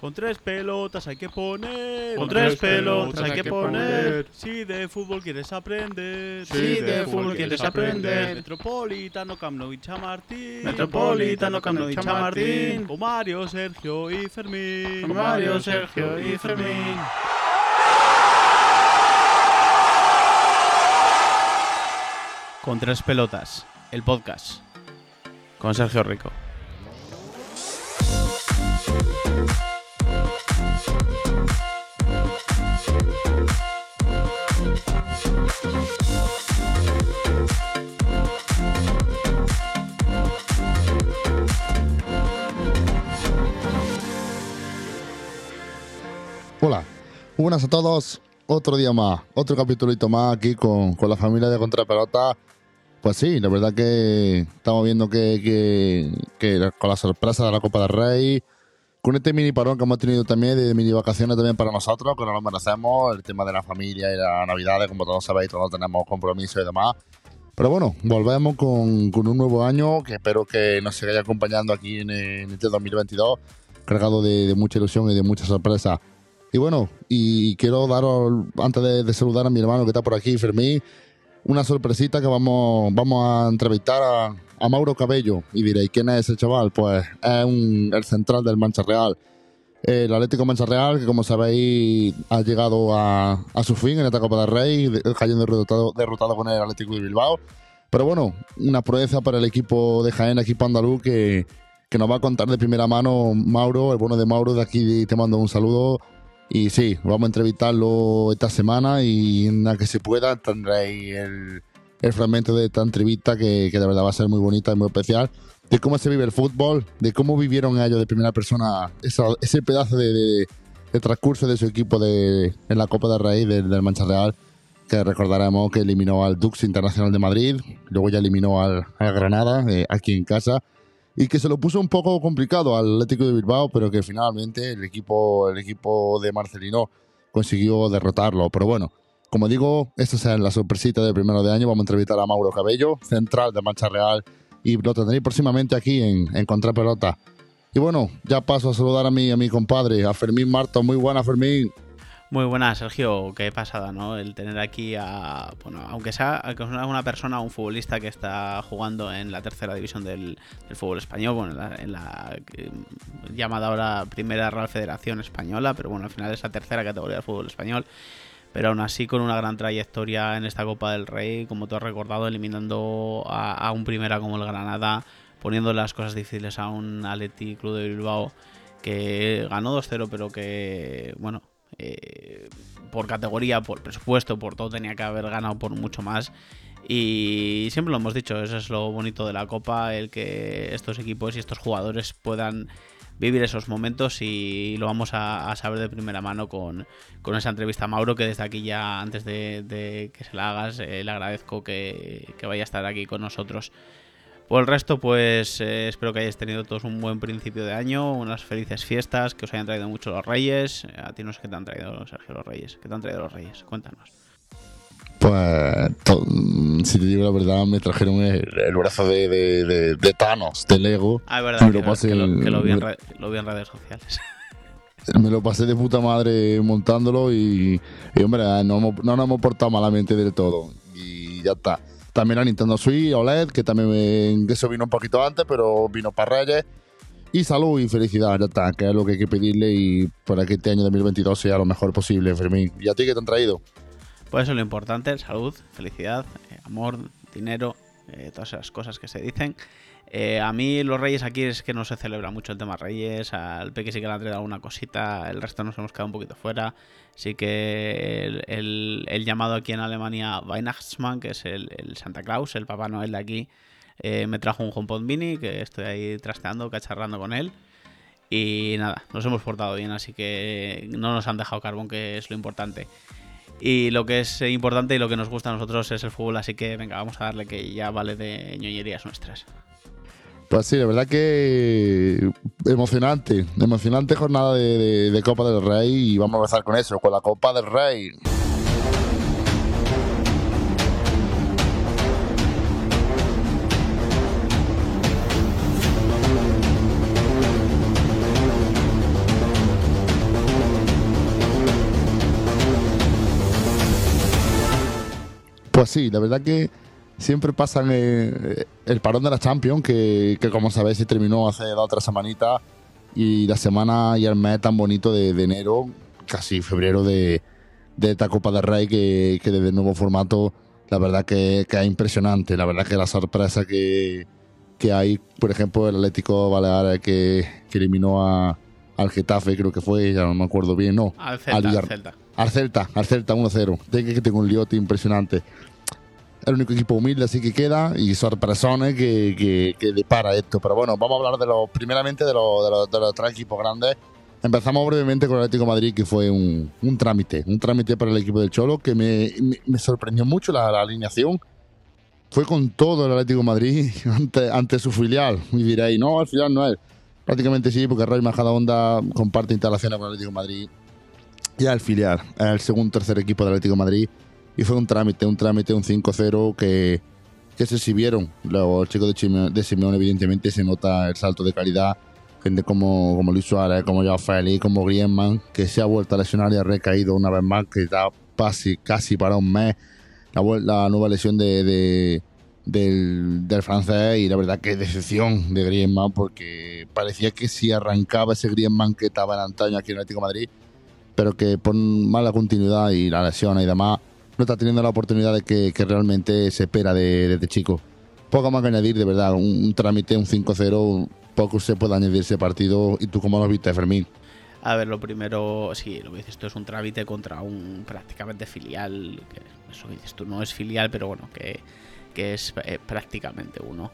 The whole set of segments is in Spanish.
Con tres pelotas hay que poner. Con tres pelotas hay que poner. Si de fútbol quieres aprender. Si de fútbol quieres aprender. Metropolitano, Camp Nou y Chamartín. Metropolitano, Camp Nou y Chamartín. Con Mario, Sergio y Fermín. Con Mario, Sergio y Fermín. Con tres pelotas, el podcast. Con Sergio Rico. Buenas a todos. Otro día más, otro capítulito más aquí con, con la familia de Contrapelota. Pues sí, la verdad que estamos viendo que, que, que con la sorpresa de la Copa del Rey, con este mini parón que hemos tenido también, de mini vacaciones también para nosotros, que no lo merecemos, el tema de la familia y las navidades, como todos sabéis, todos tenemos compromisos y demás. Pero bueno, volvemos con, con un nuevo año que espero que nos siga acompañando aquí en, en este 2022, cargado de, de mucha ilusión y de muchas sorpresas. Y bueno, y quiero daros, antes de, saludar a mi hermano que está por aquí, Fermín, una sorpresita que vamos, vamos a entrevistar a, Mauro Cabello. Y diréis, ¿quién es ese chaval? Pues es un, el central del Mancha Real. El Atlético Mancha Real, que como sabéis ha llegado a, su fin en esta Copa del Rey, cayendo derrotado, derrotado con el Atlético de Bilbao. Pero bueno, una proeza para el equipo de Jaén, equipo andaluz, que, que nos va a contar de primera mano Mauro, el bueno de Mauro, de aquí te mando un saludo y sí, vamos a entrevistarlo esta semana y en la que se pueda tendréis el, fragmento de esta entrevista que, que, de verdad va a ser muy bonita y muy especial. De cómo se vive el fútbol, de cómo vivieron ellos de primera persona ese pedazo de, transcurso de su equipo de, en la Copa de Rey del, Mancha Real, que recordaremos que eliminó al Dux Internacional de Madrid, luego ya eliminó al, al Granada, eh, aquí en casa y que se lo puso un poco complicado al Atlético de Bilbao, pero que finalmente el equipo, el equipo de Marcelino consiguió derrotarlo. Pero bueno, como digo, esta es la sorpresita del primero de año. Vamos a entrevistar a Mauro Cabello, central de Mancha Real, y lo tendréis próximamente aquí en, en Contrapelota. Y bueno, ya paso a saludar a mi, a mi compadre, a Fermín Marto. Muy buena, Fermín. Muy buena, Sergio. Qué pasada, ¿no? El tener aquí a. Bueno, aunque sea, una persona, un futbolista que está jugando en la tercera división del, fútbol español, bueno, en la, en la eh, llamada ahora Primera Real Federación Española, pero bueno, al final es la tercera categoría del fútbol español. Pero aún así, con una gran trayectoria en esta Copa del Rey, como tú has recordado, eliminando a, a un primera como el Granada, poniendo las cosas difíciles a un Atleti Club de Bilbao que ganó 2-0, pero que, bueno, eh, por categoría, por presupuesto, por todo tenía que haber ganado por mucho más. Y siempre lo hemos dicho, eso es lo bonito de la Copa, el que estos equipos y estos jugadores puedan vivir esos momentos y lo vamos a, saber de primera mano con, con, esa entrevista a Mauro, que desde aquí ya, antes de, de que se la hagas, eh, le agradezco que, que, vaya a estar aquí con nosotros. Por el resto, pues eh, espero que hayáis tenido todos un buen principio de año, unas felices fiestas, que os hayan traído mucho los Reyes. A ti no sé qué te han traído, Sergio, los Reyes. ¿Qué te han traído los Reyes? Cuéntanos. Pues, si te digo la verdad, me trajeron el, el brazo de, de, de, de, Thanos, de Lego. Ah, es verdad, me lo pasé que, lo, que lo, vi en re, lo vi en redes sociales. me lo pasé de puta madre montándolo y, y hombre, no, no nos hemos portado malamente del todo. Y ya está. También la Nintendo Switch OLED, que también me, eso vino un poquito antes, pero vino para Reyes. Y salud y felicidad, ya está, que es lo que hay que pedirle y para que este año 2022 sea lo mejor posible, Fermín. ¿Y a ti qué te han traído? Pues eso es lo importante, salud, felicidad, eh, amor, dinero, eh, todas esas cosas que se dicen. Eh, a mí los Reyes aquí es que no se celebra mucho el tema Reyes, al Peque sí que le han traído alguna cosita, el resto nos hemos quedado un poquito fuera. Sí que el, llamado aquí en Alemania Weihnachtsmann, que es el, el, Santa Claus, el Papá Noel de aquí, eh, me trajo un HomePod Mini que estoy ahí trasteando, cacharrando con él. Y nada, nos hemos portado bien, así que no nos han dejado carbón, que es lo importante. Y lo que es importante y lo que nos gusta a nosotros es el fútbol, así que venga, vamos a darle que ya vale de ñoñerías nuestras. Pues sí, la verdad que emocionante, emocionante jornada de, Copa del Rey y vamos a empezar con eso, con la Copa del Rey. Pues sí, la verdad que siempre pasan eh, el parón de la Champions, que, que, como sabéis se terminó hace dos o tres semanitas, y la semana y el mes tan bonito de, de enero, casi febrero de, de esta Copa del Rey, que, que desde el nuevo formato, la verdad que, que es impresionante. La verdad que la sorpresa que, que hay, por ejemplo, el Atlético Baleares que, que eliminó a, al Getafe, creo que fue, ya no me acuerdo bien, no. Al Celta. Al, Celta. Al Celta, al Celta 1-0. Tiene que tengo un liote impresionante. El único equipo humilde así que queda y sorpresones que, que, que depara esto. Pero bueno, vamos a hablar de lo, primeramente de, lo, de, los, de los tres equipos grandes. Empezamos brevemente con el Atlético de Madrid, que fue un, un, trámite, un trámite para el equipo del Cholo, que me, me, me sorprendió mucho la, la, alineación. Fue con todo el Atlético de Madrid ante, ante su filial. Y diréis, no, al final no es. Prácticamente sí, porque Rayo Majadahonda comparte instalaciones con el Atlético de Madrid. Y el filial, el segundo tercer equipo del Atlético de Madrid. Fue un trámite, un trámite, un 5-0 que, que se exhibieron. Los chicos de, de Simeone, evidentemente, se nota el salto de calidad. Gente como, como Luis Suárez, como Joao Félix, como Griezmann, que se ha vuelto a lesionar y ha recaído una vez más, que está casi, casi para un mes. La, la nueva lesión de, de del, del, francés y la verdad que decepción de Griezmann porque parecía que si arrancaba ese Griezmann que estaba en antaño aquí en el Atlético de Madrid pero que por mala continuidad y la lesión y demás no está teniendo la oportunidad de que, que realmente se espera de, de, de, chico poco más que añadir de verdad un, trámite, un 5-0 poco se puede añadir ese partido y tú cómo lo viste Fermín a ver, lo primero, sí, lo que dices tú es un trámite contra un prácticamente filial. Que eso dices tú no es filial, pero bueno, que, que es eh, prácticamente uno.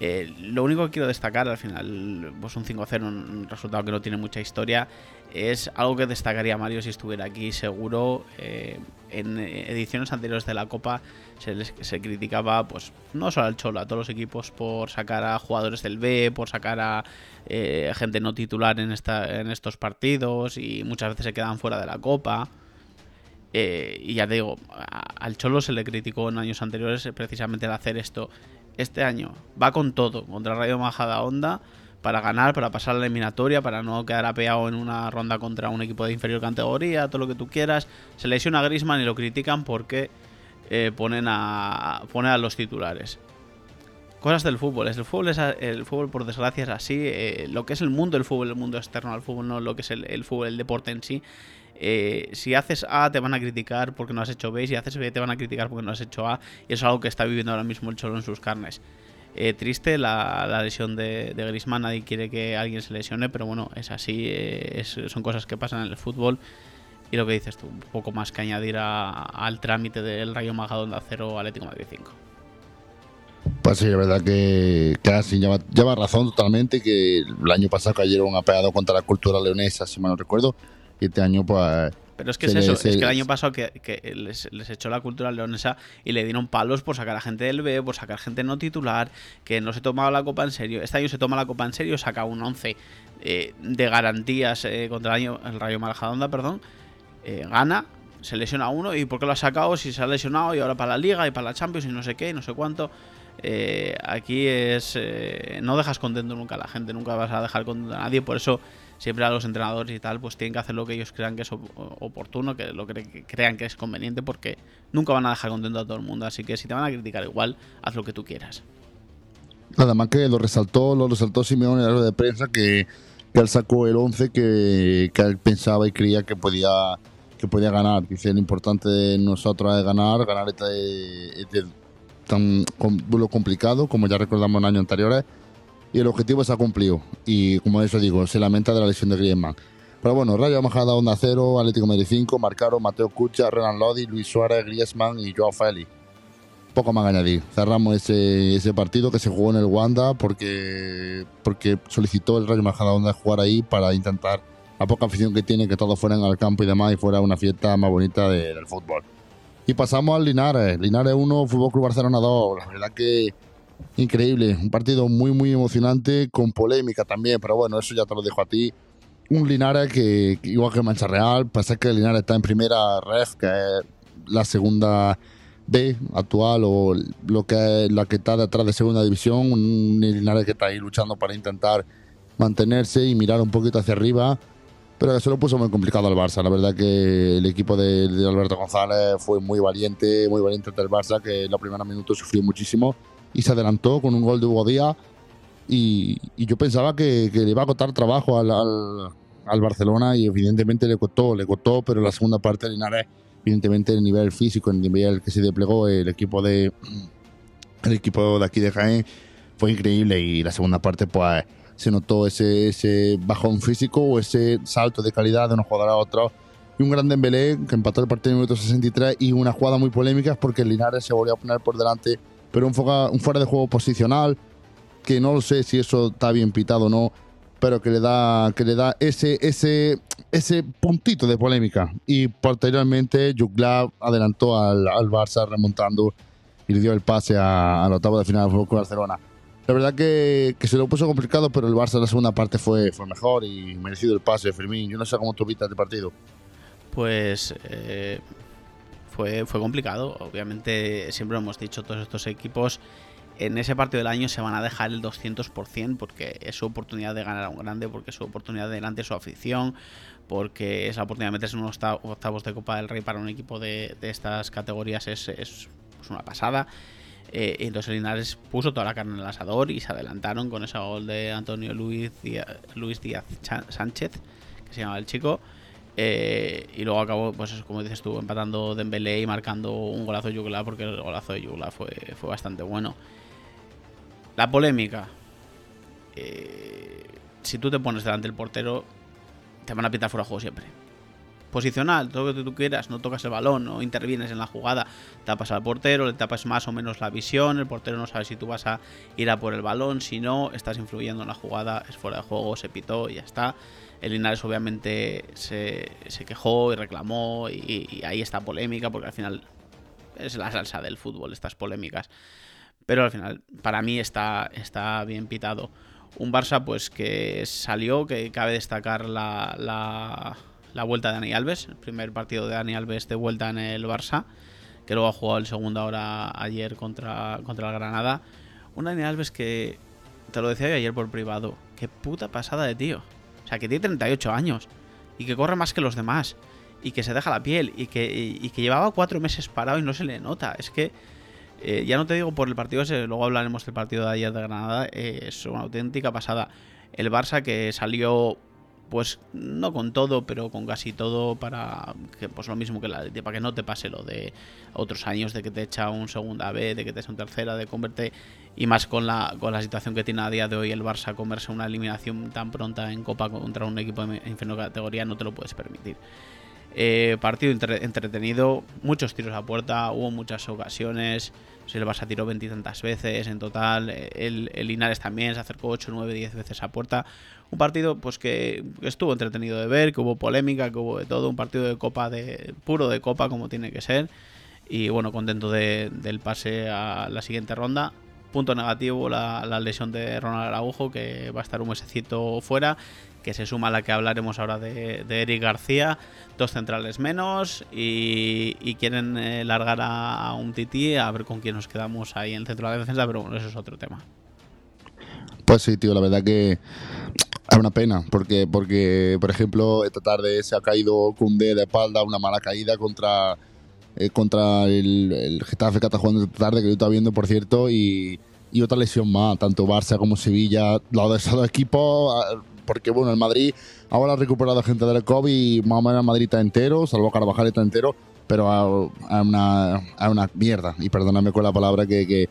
Eh, lo único que quiero destacar, al final, pues un 5-0, un resultado que no tiene mucha historia, es algo que destacaría Mario si estuviera aquí, seguro. Eh, en ediciones anteriores de la Copa se, les, criticaba, pues no solo al Cholo, a todos los equipos por sacar a jugadores del B, por sacar a eh, gente no titular en, esta, en estos partidos y muchas veces se quedan fuera de la Copa. Y ya te digo, al Cholo se le criticó en años anteriores precisamente el hacer esto. Este año va con todo, contra Rayo Majada Onda, para ganar, para pasar la eliminatoria, para no quedar apeado en una ronda contra un equipo de inferior categoría, todo lo que tú quieras. Se lesiona a Grisman y lo critican porque eh, ponen, a, ponen a los titulares. Cosas del fútbol. El fútbol, es, el fútbol por desgracia, es así. Eh, lo que es el mundo del fútbol, el mundo externo al fútbol, no lo que es el, el fútbol, el deporte en sí. Eh, si haces A te van a criticar porque no has hecho B, si haces B te van a criticar porque no has hecho A, y eso es algo que está viviendo ahora mismo el Cholo en sus carnes. Eh, triste la, lesión de, de Griezmann, nadie quiere que alguien se lesione, pero bueno, es así, eh, son cosas que pasan en el fútbol. Y lo que dices tú, un poco más que añadir a, al trámite del Rayo Majadón de Acero Atlético Madrid 5. Pues sí, la verdad que casi lleva, lleva razón totalmente, que el año pasado cayeron apeados contra la cultura leonesa, si mal no recuerdo, y este año pues pero es que es eso, es que el año pasado que, que les, les, echó la cultura leonesa y le dieron palos por sacar a gente del B, por sacar gente no titular, que no se tomaba la copa en serio. Este año se toma la copa en serio, saca un 11 eh, de garantías eh, contra el, año, el Rayo Marajadonda, perdón, eh, gana, se lesiona uno y ¿por qué lo ha sacado si se ha lesionado y ahora para la Liga y para la Champions y no sé qué, no sé cuánto? Eh, aquí es... No dejas contento nunca a la gente, nunca vas a dejar contento a nadie, por eso siempre a los entrenadores y tal, pues tienen que hacer lo que ellos crean que es oportuno, que lo que crean que es conveniente, porque nunca van a dejar contento a todo el mundo. Así que si te van a criticar igual, haz lo que tú quieras. Nada más que lo resaltó, lo resaltó Simeone en la de prensa que, que, él sacó el 11 que, que, él pensaba y creía que podía que podía ganar. Dice, lo importante de nosotros es ganar, ganar este, este tan lo complicado como ya recordamos en años anteriores y el objetivo se ha cumplido. Y como eso digo, se lamenta de la lesión de Griezmann. Pero bueno, Rayo Majada, Onda 0, Atlético Madrid 5, marcaron Mateo Cucha, Renan Lodi, Luis Suárez, Griezmann y Joao Félix. Poco más añadir. Cerramos ese, ese partido que se jugó en el Wanda porque, porque solicitó el Rayo Majada Onda jugar ahí para intentar la poca afición que tiene, que todos fueran al campo y demás y fuera una fiesta más bonita de, del fútbol. Y pasamos al Linares. Linares 1, Fútbol Club Barcelona 2. La verdad que increíble. Un partido muy, muy emocionante, con polémica también, pero bueno, eso ya te lo dejo a ti. Un Linares que, igual que Mancha Real, pasa que Linares está en primera ref, que es la segunda B actual o lo que es la que está detrás de segunda división. Un Linares que está ahí luchando para intentar mantenerse y mirar un poquito hacia arriba. pero que se lo puso muy complicado al Barça. La verdad que el equipo de, de Alberto González fue muy valiente, muy valiente ante el Barça, que en los primeros minutos sufrió muchísimo y se adelantó con un gol de Hugo Díaz. Y, y yo pensaba que, que le iba a costar trabajo al, al, al Barcelona y evidentemente le costó, le costó, pero la segunda parte Linares, evidentemente el nivel físico, el nivel que se desplegó el equipo de el equipo de aquí de Jaén fue increíble y la segunda parte pues se notó ese, ese bajón físico o ese salto de calidad de un jugador a otro y un gran Dembélé que empató el partido en el minuto 63 y una jugada muy polémica porque Linares se volvió a poner por delante pero un, foga, un fuera de juego posicional que no sé si eso está bien pitado o no pero que le da que le da ese ese ese puntito de polémica y posteriormente Jugla adelantó al, al Barça remontando y le dio el pase a- al octavo de final Club Barcelona. La verdad que, que se lo puso complicado, pero el Barça en la segunda parte fue, fue mejor y merecido el pase Fermín. Yo no sé cómo tú viste este partido. Pues eh, fue, fue complicado. Obviamente, siempre lo hemos dicho, todos estos equipos en ese partido del año se van a dejar el 200% porque es su oportunidad de ganar a un grande, porque es su oportunidad de su afición, porque es la oportunidad de meterse en unos octa- octavos de Copa del Rey para un equipo de, de estas categorías es, es, pues, una pasada. Eh, y entonces Linares puso toda la carne en el asador y se adelantaron con ese gol de Antonio Luis Díaz, Luis Díaz Sánchez, que se llama el chico. Eh, y luego acabó, pues eso, como dices tú, empatando Dembélé y marcando un golazo de Yugla, porque el golazo de Yugla fue, fue bastante bueno. La polémica. Eh, si tú te pones delante del portero, te van a pitar fuera de juego siempre. Posicional, todo lo que tú quieras, no tocas el balón, no intervienes en la jugada, tapas al portero, le tapas más o menos la visión, el portero no sabe si tú vas a ir a por el balón, si no, estás influyendo en la jugada, es fuera de juego, se pitó y ya está. El Linares obviamente se, se quejó y reclamó y, ahí está polémica porque al final es la salsa del fútbol, estas polémicas. Pero al final, para mí está, está bien pitado. Un Barça, pues que salió, que cabe destacar la, la, la vuelta de Dani Alves, el primer partido de Dani Alves de vuelta en el Barça, que luego ha jugado el segundo ahora ayer contra, contra el Granada. Un Dani Alves que, te lo decía yo ayer por privado, qué puta pasada de tío. O sea, que tiene 38 años y que corre más que los demás y que se deja la piel y que, y, que llevaba cuatro meses parado y no se le nota. Es que eh, ya no te digo por el partido ese, luego hablaremos del partido de ayer de Granada, eh, es una auténtica pasada. El Barça que salió, pues no con todo, pero con casi todo para que pues lo mismo que la para que no te pase lo de otros años de que te echa un segunda B, de que te echa un tercera, de converte y más con la, con la situación que tiene a día de hoy el Barça comerse una eliminación tan pronta en Copa contra un equipo de inferior categoría no te lo puedes permitir. Eh, partido entre- entretenido, muchos tiros a puerta, hubo muchas ocasiones. Se el Barça tiró veintitantas veces en total. El, el Linares también se acercó 8, 9, 10 veces a puerta. Un partido pues que estuvo entretenido de ver, que hubo polémica, que hubo de todo. Un partido de copa, de puro de copa como tiene que ser. Y bueno, contento de- del pase a la siguiente ronda. Punto negativo, la, lesión de Ronald Araujo, que va a estar un mesecito fuera que se suma a la que hablaremos ahora de, de Eric García, dos centrales menos y, y quieren eh, largar a, a un Titi a ver con quién nos quedamos ahí en el centro de la defensa, pero bueno, eso es otro tema. Pues sí, tío, la verdad que una pena, porque, porque por ejemplo, esta tarde se ha caído Cundé de espalda, una mala caída contra, eh, contra el, el Getafe que está jugando esta tarde, que yo estaba viendo, por cierto, y, y otra lesión más, tanto Barça como Sevilla, los de esos dos equipos, ah, porque bueno, el Madrid ahora ha recuperado gente del COVID y más o menos Madrid está entero, salvo Carvajal está entero, pero a, a una, a una mierda, y perdóname con la palabra que, que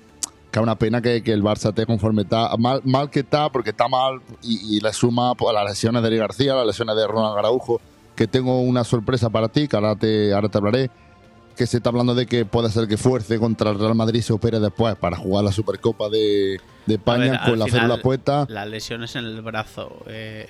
que es una pena que, que el Barça esté conforme está, mal, mal que está, porque está mal, y, y le suma pues, las lesiones de Eric García, las lesiones de Ronald Araujo, que tengo una sorpresa para ti, que ahora te, ahora te hablaré, que se está hablando de que puede ser que fuerce contra el Real Madrid se opere después para jugar la Supercopa de, de España ver, con la final- férula puesta. Las lesiones en el brazo, eh,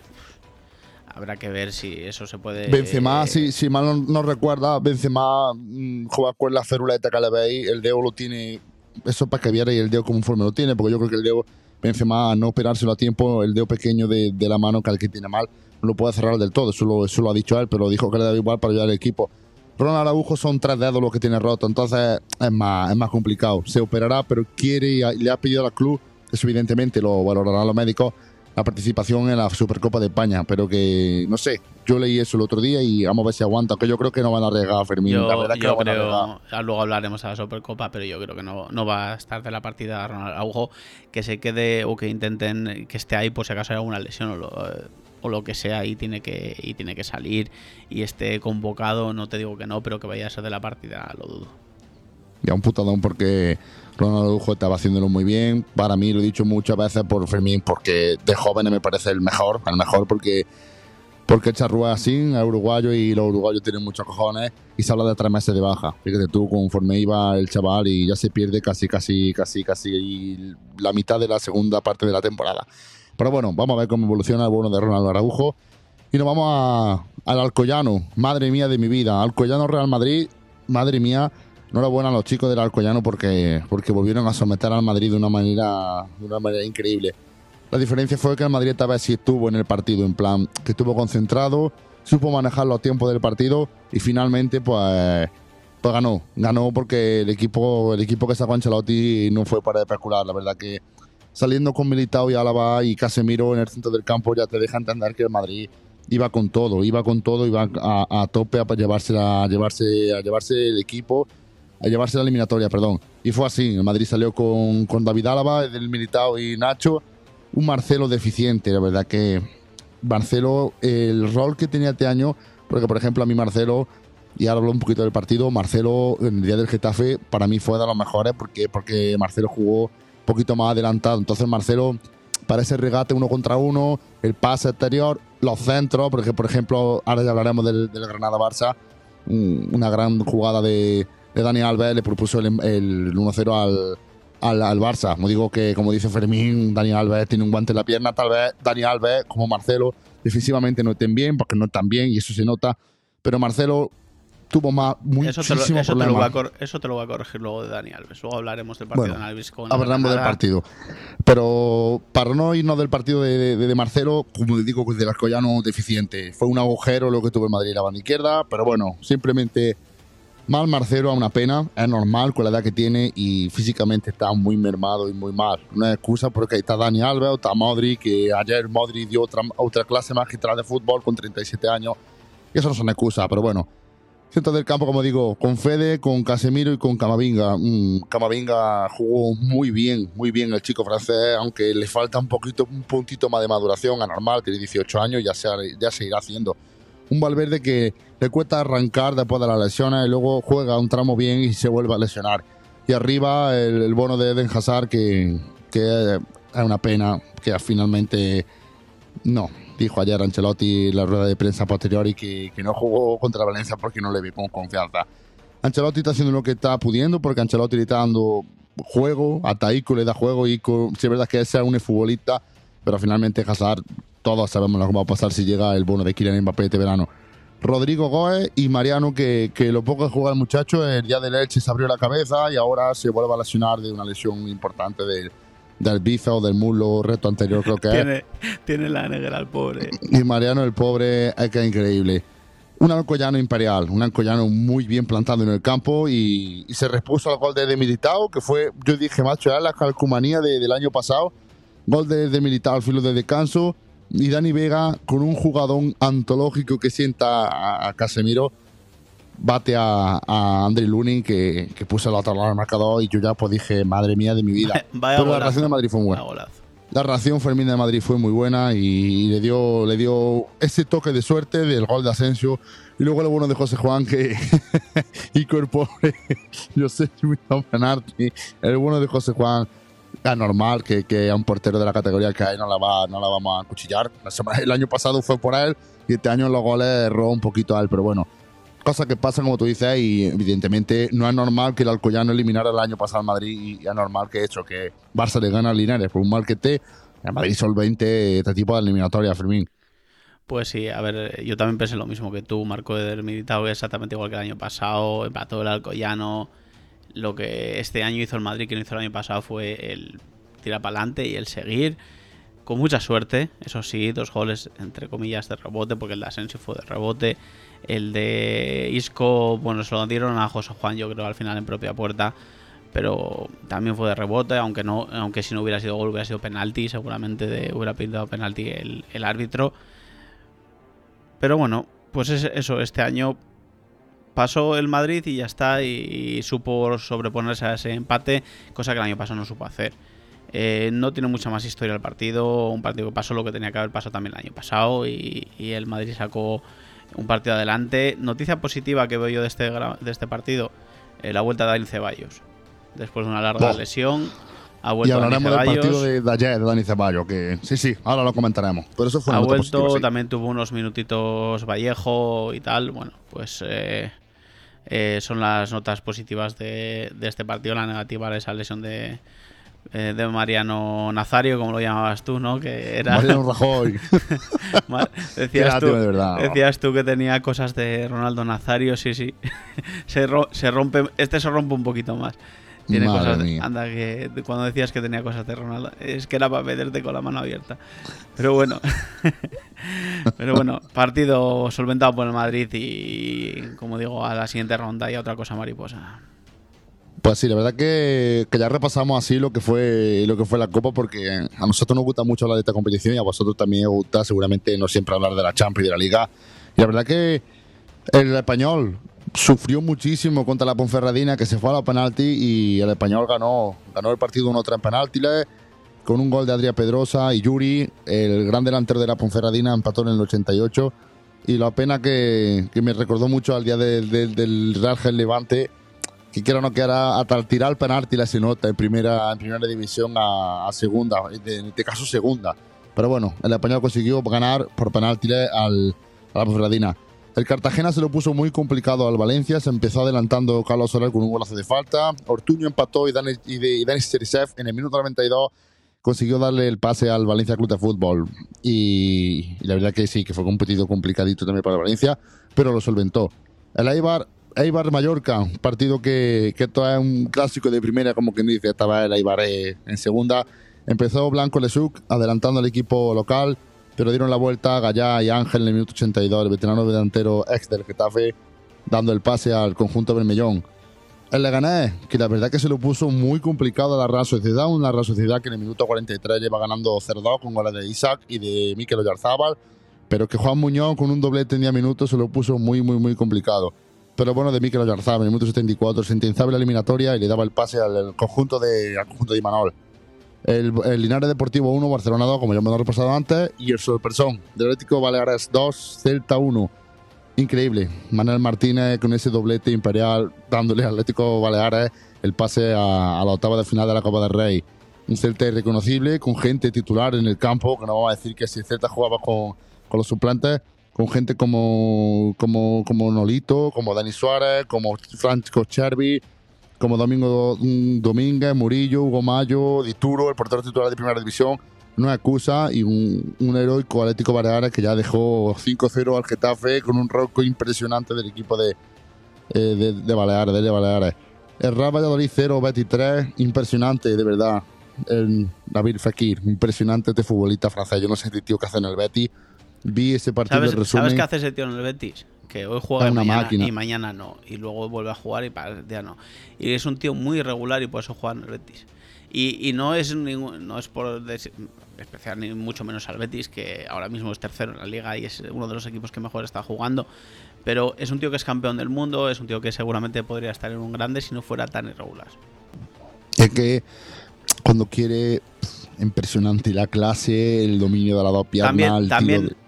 habrá que ver si eso se puede... Benzema, eh, si, si mal no, no recuerda, Benzema mm, juega con la féruleta que le veis, el dedo lo tiene, eso para que vierais el dedo conforme lo tiene, porque yo creo que el dedo, Benzema, al no operárselo a tiempo, el dedo pequeño de, de la mano que al que tiene mal, no lo puede cerrar del todo, eso lo, eso lo ha dicho él, pero dijo que le daba igual para ayudar al equipo. Ronald Araujo son tres dedos los que tiene roto, entonces es más, es más complicado. Se operará, pero quiere y le ha pedido al club, eso evidentemente lo valorarán los médicos, la participación en la Supercopa de España, pero que no sé, yo leí eso el otro día y vamos a ver si aguanta, que yo creo que no van a arriesgar a Fermín, Yo, la verdad que yo no van a creo, arriesgar. ah, luego hablaremos a la Supercopa, pero yo creo que no, no va a estar de la partida Ronald Araujo, que se quede o que intenten que esté ahí por si acaso hay alguna lesión o lo, o lo que sea y tiene que y tiene que salir y esté convocado, no te digo que no, pero que vaya a ser de la partida, lo dudo. Ya un putadón porque Ronald Araujo estaba haciéndolo muy bien. Para mí lo he dicho muchas veces por Fermín, porque de jóvenes me parece el mejor, el mejor porque porque Charrúa así, es uruguayo y los uruguayos tienen muchos cojones y se habla de tres meses de baja. Fíjate tú, conforme iba el chaval y ya se pierde casi, casi, casi, casi la mitad de la segunda parte de la temporada. Pero bueno, vamos a ver cómo evoluciona el bueno de Ronald Araujo. Y nos vamos a, al Alcoyano, madre mía de mi vida. Alcoyano Real Madrid, madre mía. Enhorabuena a los chicos del Alcoyano porque, porque volvieron a someter al Madrid de una manera, de una manera increíble. La diferencia fue que el Madrid esta vez sí estuvo en el partido, en plan, que estuvo concentrado, supo manejar los tiempos del partido y finalmente pues, pues ganó. Ganó porque el equipo, el equipo que sacó Ancelotti no fue para especular. La verdad que saliendo con Militao y Álava y Casemiro en el centro del campo ya te deja entender que el Madrid iba con todo, iba con todo, iba a, a tope a llevarse, a, llevarse, a llevarse el equipo, a llevarse la eliminatoria, perdón. Y fue así, el Madrid salió con, con David Álava, el Militao y Nacho, un Marcelo deficiente, la verdad que Marcelo, el rol que tenía este año, porque por ejemplo a mí Marcelo, y ahora hablo un poquito del partido, Marcelo en el día del Getafe para mí fue de los mejores porque, porque Marcelo jugó un poquito más adelantado, entonces Marcelo para ese regate uno contra uno, el pase exterior, los centros, porque por ejemplo ahora ya hablaremos del, Granada-Barça, un- una gran jugada de, de Dani Alves le propuso el, el 1-0 al, al, al Barça. Como digo que, como dice Fermín, Dani Alves tiene un guante en la pierna. Tal vez Dani Alves, como Marcelo, defensivamente no estén bien, porque no están bien y eso se nota. Pero Marcelo tuvo más, Eso te, lo, muchísimos eso, te lo a eso te lo voy a corregir luego de Dani Alves. Luego hablaremos del partido Bueno, de Alves con Hablamos del partido. Pero para no irnos del partido de, de- de Marcelo, como digo, del Alcoyano deficiente. Fue un agujero lo que tuvo el Madrid la banda izquierda, pero bueno, simplemente mal Marcelo a una pena. Es normal con la edad que tiene y físicamente está muy mermado y muy mal. Es excusa porque ahí está Dani Alves, está Modri, que ayer Modri dio otra, otra clase magistral de fútbol con 37 años. Y eso no son excusas, pero bueno. Centro del campo, como digo, con Fede, con Casemiro y con Camavinga. Mm, Camavinga jugó muy bien, muy bien el chico francés, aunque le falta un poquito, un puntito más de maduración, anormal, tiene 18 años, ya se, ya se irá haciendo. Un Valverde que le cuesta arrancar después de las lesiones y luego juega un tramo bien y se vuelve a lesionar. Y arriba el, bono de Eden Hazard que, que es una pena que finalmente no. Dijo ayer Ancelotti en la rueda de prensa posterior y que, que no jugó contra Valencia porque no le vi con confianza. Ancelotti está haciendo lo que está pudiendo porque Ancelotti le está dando juego, a Taiko le da juego Ico, si es verdad que ese es un futbolista, pero finalmente Hazard, todos sabemos lo que va a pasar si llega el bono de Kylian Mbappé este verano. Rodrigo Goes y Mariano, que, que lo poco que juega el muchacho, el día del Elche se abrió la cabeza y ahora se vuelve a lesionar de una lesión importante del, del bíceps o del muslo recto anterior, creo que es. Tiene, tiene la negra al pobre. Y Mariano, el pobre, es que es increíble. Un alcoyano imperial, un alcoyano muy bien plantado en el campo y, y se repuso al gol de, de Militao, que fue, yo dije, macho, era la calcumanía de- del año pasado. Gol de, de Militao al filo de descanso y Dani Vega con un jugadón antológico que sienta a, Casemiro. Bate a, a André Lunin que, que puso otro lado del marcador y yo ya pues dije, madre mía de mi vida. Pero la reacción de Madrid fue muy buena. La reacción Fermín de Madrid fue muy buena y le dio, le dio ese toque de suerte del gol de Asensio. Y luego lo bueno de José Juan, que. y el pobre. Yo sé, penalti. El bueno de José Juan. Normal que, que a un portero de la categoría que hay no la, va, no la vamos a cuchillar. El año pasado fue por él y este año los goles erró un poquito a él, pero bueno. Cosas que pasan, como tú dices, y evidentemente no es normal que el Alcoyano eliminara el año pasado al Madrid y es normal que eso, que Barça le gana al Linares por un mal que esté. El Madrid solvente este tipo de eliminatoria, Fermín. Pues sí, a ver, yo también pensé lo mismo que tú, Marco de Militao, exactamente igual que el año pasado, empató el Alcoyano. Lo que este año hizo el Madrid, que no hizo el año pasado, fue el tirar para adelante y el seguir. Con mucha suerte, eso sí, dos goles entre comillas de rebote, porque el de Asensio fue de rebote. El de Isco, bueno, se lo dieron a José Juan, yo creo, al final en propia puerta. pero también fue de rebote, aunque no, aunque si no hubiera sido gol hubiera sido penalti, seguramente hubiera pintado penalti el, el árbitro. Pero bueno, pues es eso, este año pasó el Madrid y ya está, y, supo sobreponerse a ese empate, cosa que el año pasado no supo hacer. Eh, no tiene mucha más historia el partido, un partido que pasó lo que tenía que haber pasado también el año pasado y, el Madrid sacó un partido adelante. Noticia positiva que veo yo de este, de este partido, eh, la vuelta de Dani Ceballos. Después de una larga lesión, ha vuelto y hablaremos del partido de, ayer de Dani Ceballos, que sí, sí, ahora lo comentaremos. Pero eso fue ha vuelto, también tuvo unos minutitos Vallejo y tal. Bueno, pues eh, son las notas positivas de, de este partido. La negativa es esa lesión de, eh, de Mariano Nazario, como lo llamabas tú, ¿no? Que era... Mariano Rajoy. decías, tú, decías tú que tenía cosas de Ronaldo Nazario, sí, sí. se, se rompe, este se rompe un poquito más. Tiene cosas. Anda, que cuando decías que tenía cosas de Ronaldo, es que era para meterte con la mano abierta. Pero bueno. Pero bueno, partido solventado por el Madrid y, como digo, a la siguiente ronda y a otra cosa mariposa. Pues sí, la verdad que, ya repasamos así lo que fue lo que fue la Copa porque a nosotros nos gusta mucho hablar de esta competición y a vosotros también os gusta seguramente no siempre hablar de la Champions y de la Liga. Y la verdad que el español sufrió muchísimo contra la Ponferradina que se fue a la penalti y el español ganó ganó el partido 1-3 en penalti con un gol de Adrián Pedrosa y Yuri, el gran delantero de la Ponferradina, empató en el 88 y la pena que, me recordó mucho al día del, del Real Levante que quiera no quiera, hasta tirar el penalti la se nota en primera, en primera división a, segunda, en este caso segunda. Pero bueno, el español consiguió ganar por penalti al, a la Ponferradina. El Cartagena se lo puso muy complicado al Valencia, se empezó adelantando Carlos Soler con un golazo de falta. Ortuño empató y Dani, y, en el minuto 92 consiguió darle el pase al Valencia Club de Fútbol. Y, la verdad que sí, que fue un partido complicadito también para Valencia, pero lo solventó. El Eibar Eibar Mallorca, partido que, que esto es un clásico de primera, como quien dice, estaba el Eibar eh, en segunda. Empezó Blanco Lesuc adelantando al equipo local, pero dieron la vuelta Gallá y Ángel en el minuto 82, el veterano delantero ex del Getafe, dando el pase al conjunto Bermellón. El Leganés, que la verdad que se lo puso muy complicado a la Real Sociedad, una Real Sociedad que en el minuto 43 lleva ganando 0-2 con goles de Isaac y de Mikel Oyarzábal, pero que Juan Muñoz con un doblete en 10 minutos se lo puso muy, muy, muy complicado pero bueno, de Mikel Oyarzabal en el minuto 74 sentenciaba la eliminatoria y le daba el pase al conjunto de, al conjunto de Imanol. El, Linares Deportivo 1, Barcelona 2, como ya me lo he repasado antes, y el Sorpresón del Atlético Baleares 2, Celta 1. Increíble. Manuel Martínez con ese doblete imperial dándole al Atlético Baleares el pase a, la octava de final de la Copa del Rey. Un Celta irreconocible, con gente titular en el campo, que no vamos a decir que si Celta jugaba con, con los suplentes, con gente como, como, como Nolito, como Dani Suárez, como Francisco Chervi, como Domingo mm, Domínguez, Murillo, Hugo Mayo, Dituro, el portero titular de primera división, no excusa y un, un heroico Atlético Baleares que ya dejó 5-0 al Getafe con un roco impresionante del equipo de, eh, de, Baleares, de Baleares. El Real Valladolid 0, Betty 3, impresionante, de verdad. El David Fekir, impresionante este futbolista francés. Yo no sé qué tío que hace en el Betty Vi ese partido ¿Sabes, de resumen. ¿Sabes qué hace ese tío en el Betis? Que hoy juega y mañana, y mañana no. Y luego vuelve a jugar y para el día no. Y es un tío muy irregular y por eso juega en el Betis. Y, y no es ningún, no es por especial ni mucho menos al Betis, que ahora mismo es tercero en la liga y es uno de los equipos que mejor está jugando. Pero es un tío que es campeón del mundo, es un tío que seguramente podría estar en un grande si no fuera tan irregular. Es que cuando quiere impresionante la clase, el dominio de la dos piernas, también, también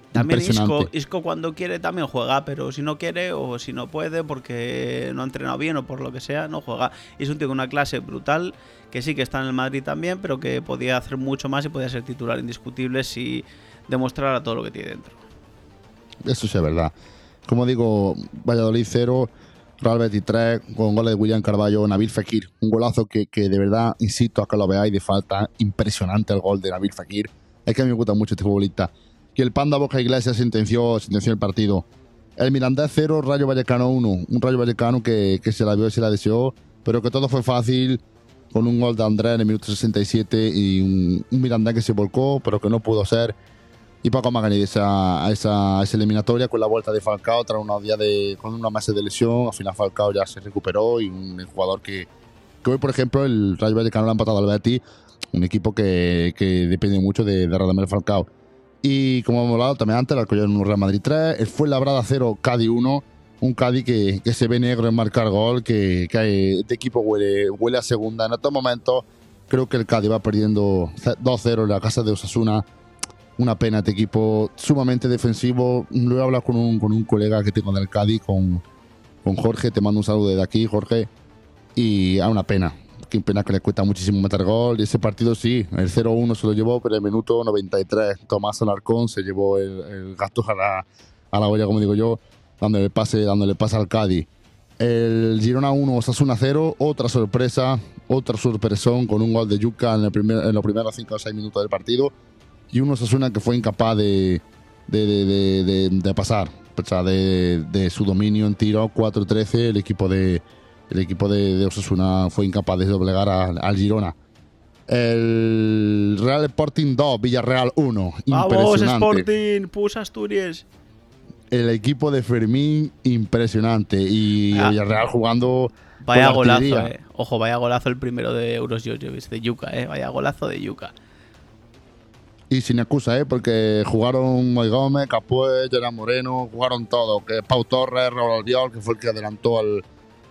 Isco, cuando quiere también juega, pero si no quiere o si no puede porque no ha entrenado bien o por lo que sea, no juega. Y es un tío con una clase brutal que sí que está en el Madrid también, pero que podía hacer mucho más y podía ser titular indiscutible si demostrara todo lo que tiene dentro. Eso sí es verdad. Como digo, Valladolid 0, Real Betis 3, con goles de William Carballo, Nabil Fekir. Un golazo que, que, de verdad, insisto a que lo veáis de falta. Impresionante el gol de Nabil Fekir. Es que a mí me gusta mucho este futbolista que el Panda Boca Iglesias sentenció, sentenció el partido. El Mirandés 0, Rayo Vallecano 1. Un Rayo Vallecano que, que se la vio y se la deseó, pero que todo fue fácil con un gol de Andrés en el minuto 67 y un, un Mirandés que se volcó, pero que no pudo ser. Y Paco Magani esa, a esa, esa, eliminatoria con la vuelta de Falcao tras unos días de, con una masa de lesión. Al final Falcao ya se recuperó y un jugador que, Que hoy, por ejemplo, el Rayo Vallecano le ha empatado al Betis, un equipo que, que depende mucho de, de Radamel Falcao. Y como hemos hablado también antes, el Alcoyón Real Madrid 3, el Fuenlabrada 0, Cádiz 1, un Cádiz que, que se ve negro en marcar gol, que, que este equipo huele, huele a segunda. En estos momentos creo que el Cádiz va perdiendo 2-0 en la casa de Osasuna. Una pena, este equipo sumamente defensivo. Lo he hablado con un, con un colega que tengo del Cádiz, con, con Jorge. Te mando un saludo desde aquí, Jorge. Y a una pena. Qué pena que le cuesta muchísimo meter gol. Y ese partido sí, el 0-1 se lo llevó, pero en el minuto 93 Tomás Alarcón se llevó el, el gasto a la, a la olla, como digo yo, dándole pase, dándole pase al Cádiz. El Girona 1, Osasuna 0, otra sorpresa, otra sorpresón con un gol de Yuca en, el primer- en los primeros 5 o 6 minutos del partido. Y un Osasuna que fue incapaz de, de, de- de- pasar, o sea, de su dominio en tiro 4-13. El equipo de, el equipo de, de Osasuna fue incapaz de doblegar al Girona. El Real Sporting 2, Villarreal 1. ¡Vamos, Sporting! ¡Pus Asturias! el equipo de Fermín impresionante y Ah. Villarreal jugando Vaya golazo, eh. Ojo, vaya golazo el primero de Euros Jojovic, de Yuca, eh. Vaya golazo de Yuca. y sin excusa eh porque jugaron Moy Gómez, Capué, Gerard Moreno jugaron todo que Pau Torres, Raúl Albiol que fue el que adelantó al,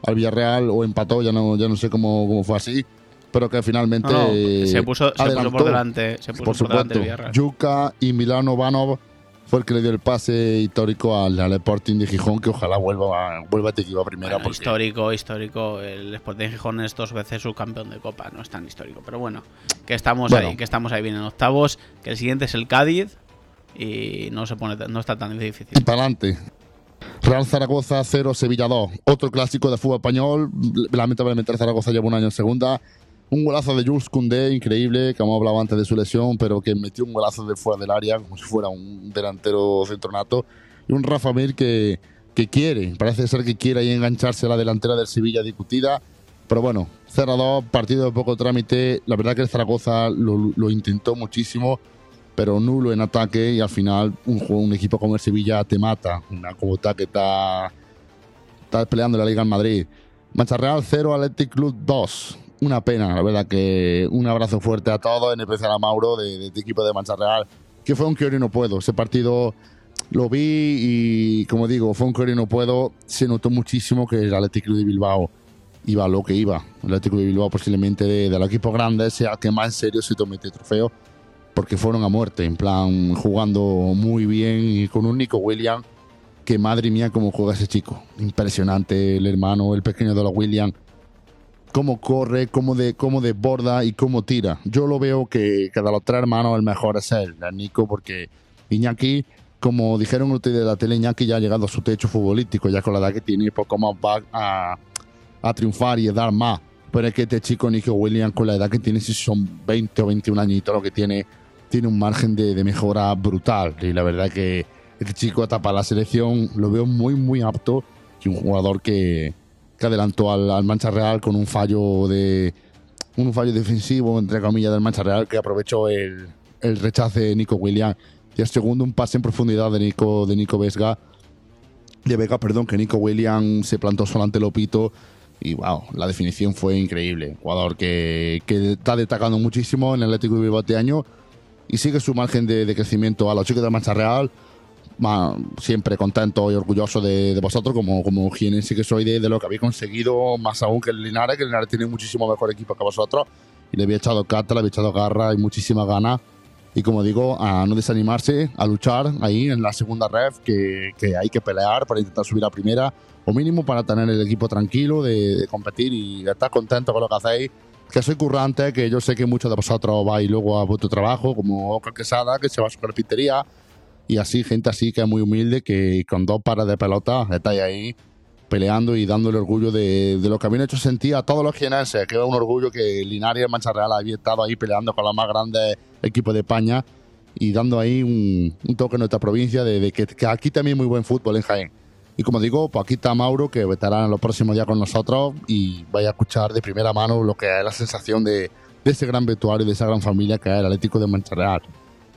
al Villarreal o empató ya no ya no sé cómo, cómo fue así pero que finalmente No, no, se puso, se puso por delante. Se puso por por, delante el supuesto Villarreal. Yuca y Milano Vanov fue el que le dio el pase histórico al, al Sporting de Gijón que ojalá vuelva a, vuelva a este equipo a primera Bueno, porque histórico, histórico. El Sporting Gijón es dos veces subcampeón de Copa, no es tan histórico. Pero bueno, que estamos Bueno. ahí, que estamos ahí bien en octavos. Que el siguiente es el Cádiz y no se pone, no está tan difícil. para adelante. Real Zaragoza 0, Sevilla 2. Otro clásico de fútbol español. Lamentablemente el Zaragoza lleva un año en segunda. Un golazo de Jules Koundé, increíble, que hemos hablado antes de su lesión, pero que metió un golazo de fuera del área, como si fuera un delantero centronato. Y un Rafa Mir que, que quiere, parece ser que quiere ahí engancharse a la delantera del Sevilla discutida. Pero bueno, 0-2, partido de poco trámite. La verdad que el Zaragoza lo, lo intentó muchísimo, pero nulo en ataque y al final un, equipo como el Sevilla te mata. Una Cobota que está, está peleando la Liga en Madrid. Mancha Real 0, Athletic Club 2. Una pena, la verdad que un abrazo fuerte a todos, en especial a Mauro de, de este equipo de Mancha Real, que fue un que no puedo. Ese partido lo vi y, como digo, fue un que no puedo. Se notó muchísimo que el Athletic Club de Bilbao iba lo que iba. El Atlético de Bilbao posiblemente de, de los equipos grandes sea el que más en serio se tome este trofeo porque fueron a muerte, en plan jugando muy bien y con un Nico Williams que madre mía cómo juega ese chico. Impresionante el hermano, el pequeño de los Williams. Cómo corre, cómo, de, cómo desborda y cómo tira. Yo lo veo que, que de los tres hermanos el mejor es él, el Nico, porque Iñaki, como dijeron ustedes de la tele, Iñaki ya ha llegado a su techo futbolístico, ya con la edad que tiene, poco más va a, a triunfar y a dar más. Pero es que este chico, Nico Williams, con la edad que tiene, si son 20 o 21 añitos, lo que tiene, tiene un margen de, de mejora brutal. Y la verdad que este chico hasta para la selección lo veo muy, muy apto. Y un jugador que, que adelantó al, al Mancha Real con un fallo de un fallo defensivo, entre comillas, del Mancha Real, que aprovechó el, el rechace de Nico Williams. Y el segundo, un pase en profundidad de Nico, de Nico Vesga. De Vega, perdón, que Nico Williams se plantó solo ante Lopito. Y wow, la definición fue increíble. Jugador que, que está destacando muchísimo en el Atlético de Bilbao este año y sigue su margen de, de crecimiento a los chicos de Mancha Real. Ma- siempre contento y orgulloso de, de vosotros, como, como jienense que soy, de, de lo que habéis conseguido, más aún que el Linares, que el Linares tiene muchísimo mejor equipo que vosotros. Y le había echado carta, le había echado garra y muchísima gana. Y como digo, a no desanimarse, a luchar ahí en la segunda ref, que, que hay que pelear para intentar subir a primera, o mínimo para tener el equipo tranquilo de, de competir y estar contento con lo que hacéis. Que soy currante, que yo sé que muchos de vosotros vais luego a vuestro trabajo, como Oscar Quesada, que se va a su carpintería, y así, gente así que es muy humilde, que con dos pares de pelota estáis ahí peleando y dándole orgullo de, de lo que habían hecho sentir a todos los jienenses, que es un orgullo que Linares y Mancha Real había estado ahí peleando con los más grandes equipos de España y dando ahí un, toque en nuestra provincia de, de que, que aquí también hay muy buen fútbol en Jaén. Y como digo, pues aquí está Mauro, que estará en los próximos días con nosotros y vaya a escuchar de primera mano lo que es la sensación de, de ese gran vestuario de esa gran familia que es el Atlético de Mancha Real.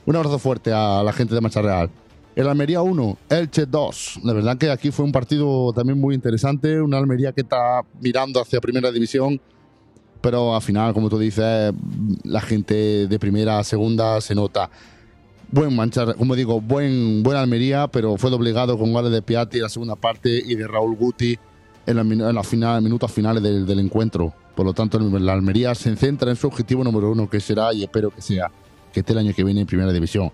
Un abrazo fuerte a la gente de Mancha Real. El Almería 1, Elche 2. La verdad que aquí fue un partido también muy interesante. Una Almería que está mirando hacia Primera División. pero al final, como tú dices, la gente de primera a segunda se nota. Buen manchar, como digo, buen, buen Almería, pero fue doblegado con goles de Piatti en la segunda parte y de Raúl Guti en los en la final, minutos finales del, del encuentro. Por lo tanto, la Almería se centra en su objetivo número uno, que será, y espero que sea, que esté el año que viene en Primera División.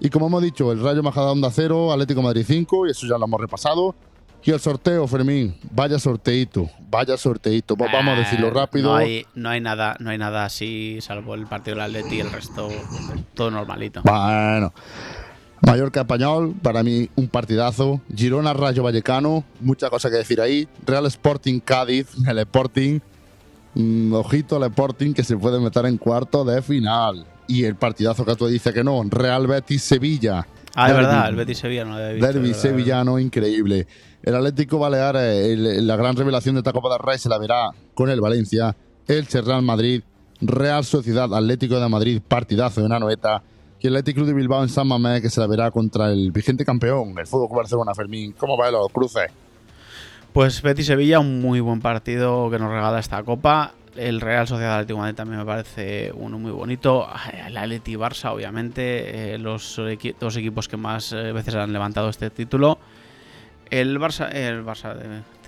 Y como hemos dicho, el Rayo Majadahonda 0, Atlético Madrid 5, y eso ya lo hemos repasado. Y el sorteo, Fermín, vaya sorteito, vaya sorteito. Va- Vamos a decirlo rápido. No hay, no hay nada, no hay nada así, salvo el partido del Atleti y el resto todo normalito. Bueno. Mallorca Español, para mí un partidazo. Girona Rayo Vallecano, muchas cosas que decir ahí. Real Sporting Cádiz, el Sporting. Mm, ojito al Sporting que se puede meter en cuarto de final. Y el partidazo que tú dices que no, Real Betis Sevilla. Ah, es verdad, el Betis Sevilla no lo había visto. Derby sevillano increíble. El Atlético Baleares, el- la gran revelación de esta Copa del Rey se la verá con el Valencia, el Real Madrid, Real Sociedad Atlético de Madrid, partidazo en Anoeta, y el Atlético Club de Bilbao en San Mamés que se la verá contra el vigente campeón, el Fútbol Club Barcelona Fermín. ¿Cómo va los cruces? Pues Betis Sevilla, un muy buen partido que nos regala esta copa. El Real Sociedad Atlético Madrid también me parece uno muy bonito. El Atleti Barça, obviamente, eh, los dos equipos que más eh, veces han levantado este título. El Barça, el Barça,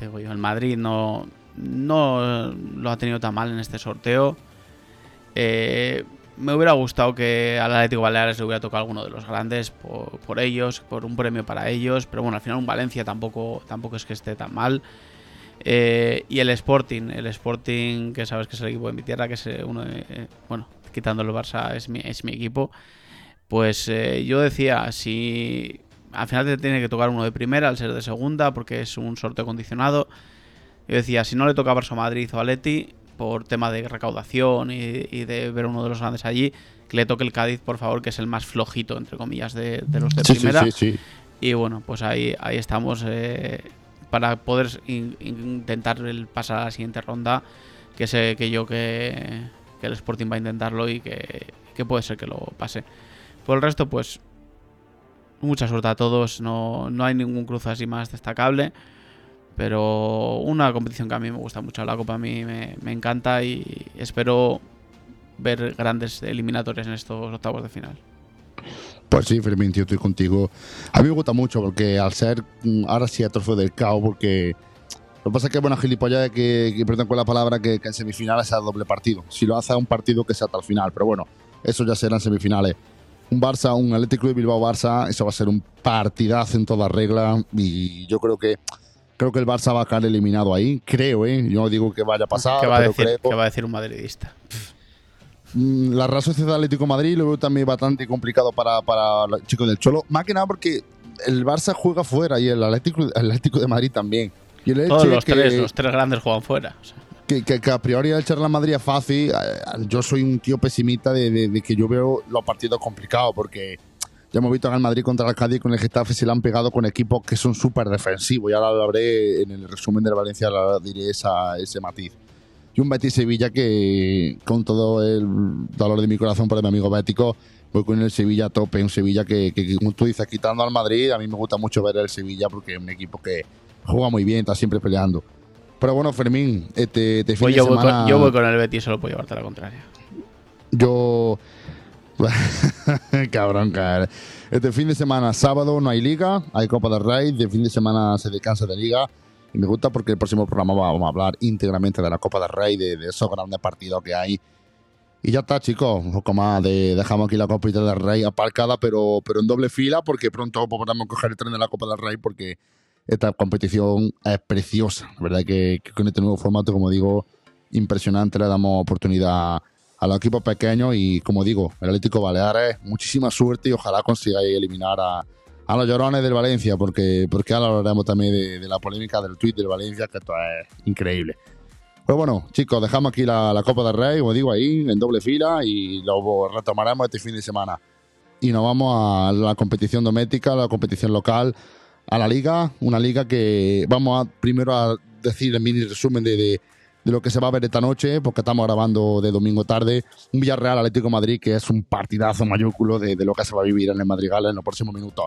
yo, el Madrid no, no lo ha tenido tan mal en este sorteo. Eh, me hubiera gustado que al Atlético Baleares le hubiera tocado alguno de los grandes por, por ellos, por un premio para ellos. Pero bueno, al final un Valencia tampoco, tampoco es que esté tan mal. Eh, y el Sporting, el Sporting, que sabes que es el equipo de mi tierra, que es eh, uno de, eh, bueno, quitando el Barça, es mi, es mi equipo. Pues eh, yo decía, si al final te tiene que tocar uno de primera al ser de segunda, porque es un sorteo condicionado. Yo decía, si no le toca a Barça Madrid o Atleti, por tema de recaudación y, y de ver uno de los grandes allí, que le toque el Cádiz, por favor, que es el más flojito, entre comillas, de, de los de sí, primera. sí, sí. Y bueno, pues ahí, ahí estamos eh, para poder in- intentar el pasar a la siguiente ronda, que sé que yo que, el Sporting va a intentarlo y que, que puede ser que lo pase. Por el resto, pues mucha suerte a todos, no, no hay ningún cruce así más destacable, pero una competición que a mí me gusta mucho, la Copa a mí me, me encanta y espero ver grandes eliminatorias en estos octavos de final. Pues sí, Fermín, tío, estoy contigo. A mí me gusta mucho porque al ser, mm, ahora sí, a trofeo del caos, porque lo que pasa es que es buena gilipollas que, que perdón con la palabra, que, que en semifinales sea doble partido. Si lo hace a un partido que sea hasta el final, pero bueno, eso ya será en semifinales. Un Barça, un Atlético de Bilbao Barça, eso va a ser un partidazo en toda regla y yo creo que creo que el Barça va a caer eliminado ahí, creo, ¿eh? Yo no digo que vaya a pasar, ¿Qué va a, pero decir, creo. qué va a decir un madridista? Mm, La Real Sociedad Atlético de Madrid lo veo también bastante complicado para, para los chicos del Cholo. Más que nada porque el Barça juega fuera y el Atlético, el Atlético de Madrid también. Y el Todos los que, tres, los tres grandes juegan fuera. o sea. que, que- que a priori el Real Madrid es fácil. eh, Yo soy un tío pesimista de, de- de que yo veo los partidos complicados porque ya hemos visto en el Madrid contra el Cádiz con el Getafe se le han pegado con equipos que son súper defensivos. Y ahora lo hablé en el resumen del Valencia, diré esa, ese matiz. Y un Betis Sevilla que, con todo el dolor de mi corazón por mi amigo bético, voy con el Sevilla a tope. Un Sevilla que, como tú dices, quitando al Madrid, a mí me gusta mucho ver el Sevilla porque es un equipo que juega muy bien, está siempre peleando. Pero bueno, Fermín, este, este fin Pues de yo, voy semana. con, yo voy con el Betis solo por llevarte la contraria. Yo. Cabrón, cabrón. Este fin de semana, sábado, no hay liga, hay Copa del Rey. De fin de semana se descansa de liga. Y me gusta porque el próximo programa vamos a hablar íntegramente de la Copa del Rey, de, de esos grandes partidos que hay. Y ya está, chicos. Un poco más de. Dejamos aquí la Copa del Rey aparcada, pero, pero en doble fila, porque pronto podremos coger el tren de la Copa del Rey, porque esta competición es preciosa. La verdad que, que con este nuevo formato, como digo, impresionante, le damos oportunidad a los equipos pequeños y como digo, el Atlético Baleares, muchísima suerte y ojalá consigáis eliminar a, a los llorones del Valencia, porque, porque ahora hablaremos también de, la polémica del tuit del Valencia, que esto es increíble. Pues bueno, chicos, dejamos aquí la, Copa del Rey, como digo, ahí en doble fila y lo retomaremos este fin de semana. Y nos vamos a la competición doméstica, la competición local, a la liga, una liga que vamos a primero a decir el mini resumen de, de, lo que se va a ver esta noche, porque estamos grabando de domingo tarde, un Villarreal Atlético Madrid que es un partidazo mayúsculo de, de lo que se va a vivir en el Madrigal en los próximos minutos.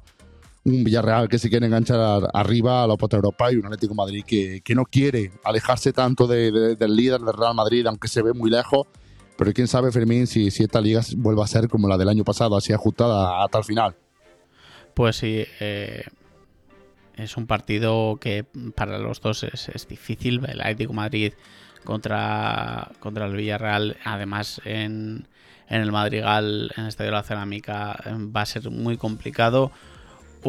Un Villarreal que se quiere enganchar arriba a la Pota Europa y un Atlético Madrid que, que no quiere alejarse tanto de- de- del líder del Real Madrid, aunque se ve muy lejos. Pero quién sabe, Fermín, si, si esta liga vuelva a ser como la del año pasado, así ajustada hasta el final. Pues sí, eh, es un partido que para los dos es, es difícil. El Atlético de Madrid contra, contra el Villarreal, además en, en el Madrigal, en el Estadio de la Cerámica, eh, va a ser muy complicado.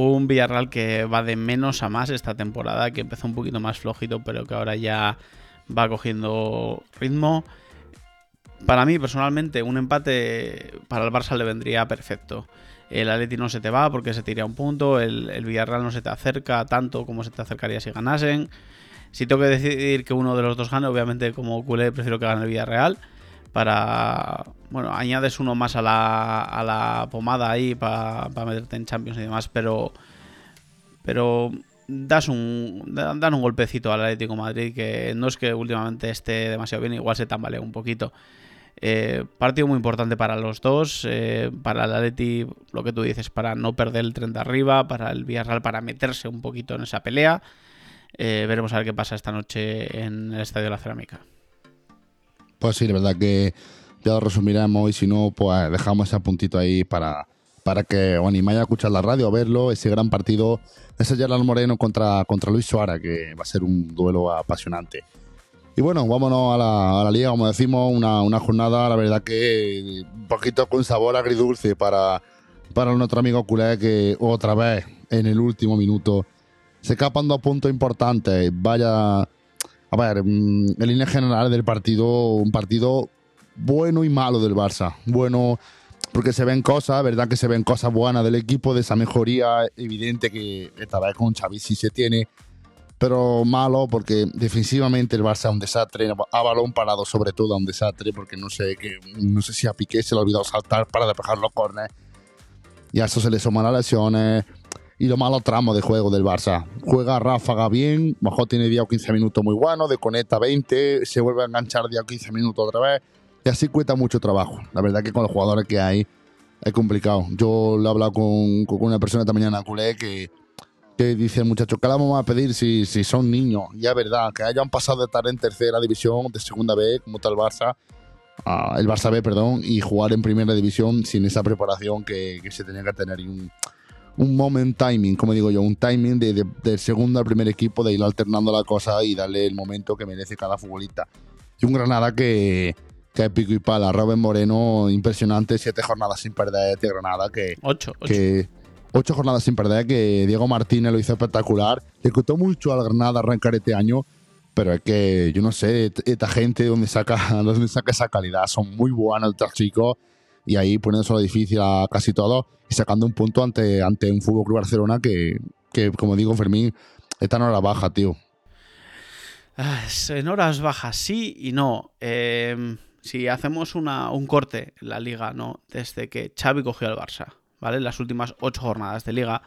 Un Villarreal que va de menos a más esta temporada, que empezó un poquito más flojito, pero que ahora ya va cogiendo ritmo. Para mí, personalmente, un empate para el Barça le vendría perfecto. El Atleti no se te va porque se te iría un punto. El, el Villarreal no se te acerca tanto como se te acercaría si ganasen. Si tengo que decidir que uno de los dos gane, obviamente como culé prefiero que gane el Villarreal. Para. Bueno, añades uno más a la, a la pomada ahí para meterte en Champions y demás, pero. Pero das un, da- dan un golpecito al Atlético de Madrid que no es que últimamente esté demasiado bien, igual se tambalea un poquito. Eh, partido muy importante para los dos. eh, para el Atleti, lo que tú dices, para no perder el tren de arriba. Para el Villarreal, para meterse un poquito en esa pelea. Eh, veremos a ver qué pasa esta noche en el Estadio de la Cerámica. Pues sí, la verdad que ya lo resumiremos y si no, pues dejamos ese puntito ahí para, para que os animáis a escuchar la radio, a verlo, ese gran partido ese Gerard Moreno contra, contra Luis Suárez, que va a ser un duelo apasionante. Y bueno, vámonos a la, a la liga, como decimos, una, una jornada, la verdad que un poquito con sabor agridulce para, para nuestro amigo culé que otra vez en el último minuto se escapan dos puntos importantes. Vaya, a ver, mm, en línea general del partido, un partido bueno y malo del Barça. Bueno, porque se ven cosas, ¿verdad? Que se ven cosas buenas del equipo, de esa mejoría evidente que esta vez con Xavi sí se tiene. Pero malo porque defensivamente el Barça es un desastre, a balón parado sobre todo es un desastre porque no sé, que, no sé si a Piqué se le ha olvidado saltar para despejar los córneres y a eso se le suman las lesiones y los malos tramos de juego del Barça. Juega ráfaga bien, mejor tiene 10 o 15 minutos muy buenos, desconecta 20, se vuelve a enganchar 10 o 15 minutos otra vez y así cuesta mucho trabajo. La verdad que con los jugadores que hay es complicado. Yo lo he hablado con, con una persona esta mañana, culé, que, que dice, muchachos, ¿qué le vamos a pedir si, si son niños? Ya es verdad, que hayan pasado de estar en tercera división, de segunda B, como está el Barça, el Barça B, perdón, y jugar en primera división sin esa preparación que, que se tenía que tener. Y un, un moment timing, como digo yo, un timing de, de- del segundo al primer equipo, de ir alternando la cosa y darle el momento que merece cada futbolista. Y un Granada que, que es pico y pala. Robin Moreno, impresionante, siete jornadas sin perder de Granada, que, 8, 8. que ocho jornadas sin perder, que Diego Martínez lo hizo espectacular. Le costó mucho al Granada arrancar este año, pero es que yo no sé, esta gente donde saca, donde saca esa calidad, son muy buenos estos chicos y ahí poniéndoselo difícil a casi todos y sacando un punto ante, ante un Fútbol Club Barcelona que, que, como digo, Fermín, está en hora baja, tío. Ah, En horas bajas sí y no. Eh, si hacemos una, un corte en la liga, ¿no? Desde que Xavi cogió al Barça, ¿vale? Las últimas ocho jornadas de liga,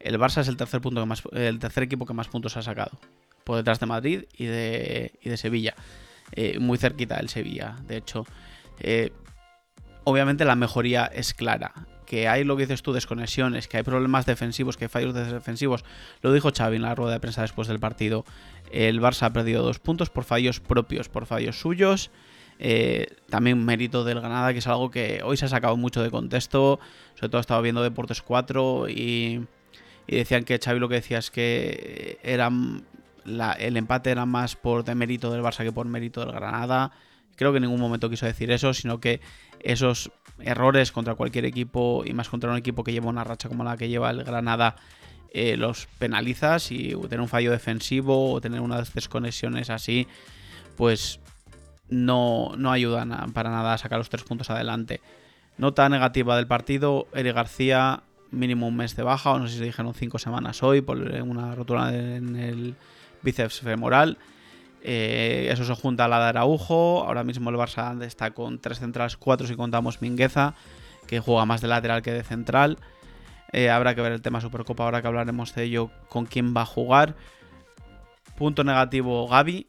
el Barça es el tercer punto que más, el tercer equipo que más puntos ha sacado. Por detrás de Madrid y de, y de Sevilla. Eh, muy cerquita del Sevilla, de hecho. Eh, obviamente la mejoría es clara. Que hay lo que dices tú, desconexiones, que hay problemas defensivos, que hay fallos defensivos. Lo dijo Xavi en la rueda de prensa después del partido. El Barça ha perdido dos puntos por fallos propios, por fallos suyos. Eh, también mérito del Granada, que es algo que hoy se ha sacado mucho de contexto. Sobre todo estaba viendo Deportes 4 y, y decían que Xavi lo que decía es que era el empate era más por de mérito del Barça que por mérito del Granada. Creo que en ningún momento quiso decir eso, sino que esos errores contra cualquier equipo y más contra un equipo que lleva una racha como la que lleva el Granada eh, los penalizas y tener un fallo defensivo o tener unas desconexiones así, pues no, no ayudan para nada a sacar los tres puntos adelante. Nota negativa del partido, Eric García, mínimo un mes de baja, o no sé si se dijeron cinco semanas hoy, por una rotura en el bíceps femoral. Eh, eso se junta a la de Araujo. Ahora mismo el Barça está con tres centrales, cuatro si contamos Mingueza, que juega más de lateral que de central. Eh, habrá que ver el tema Supercopa, ahora que hablaremos de ello, con quién va a jugar. Punto negativo, Gaby.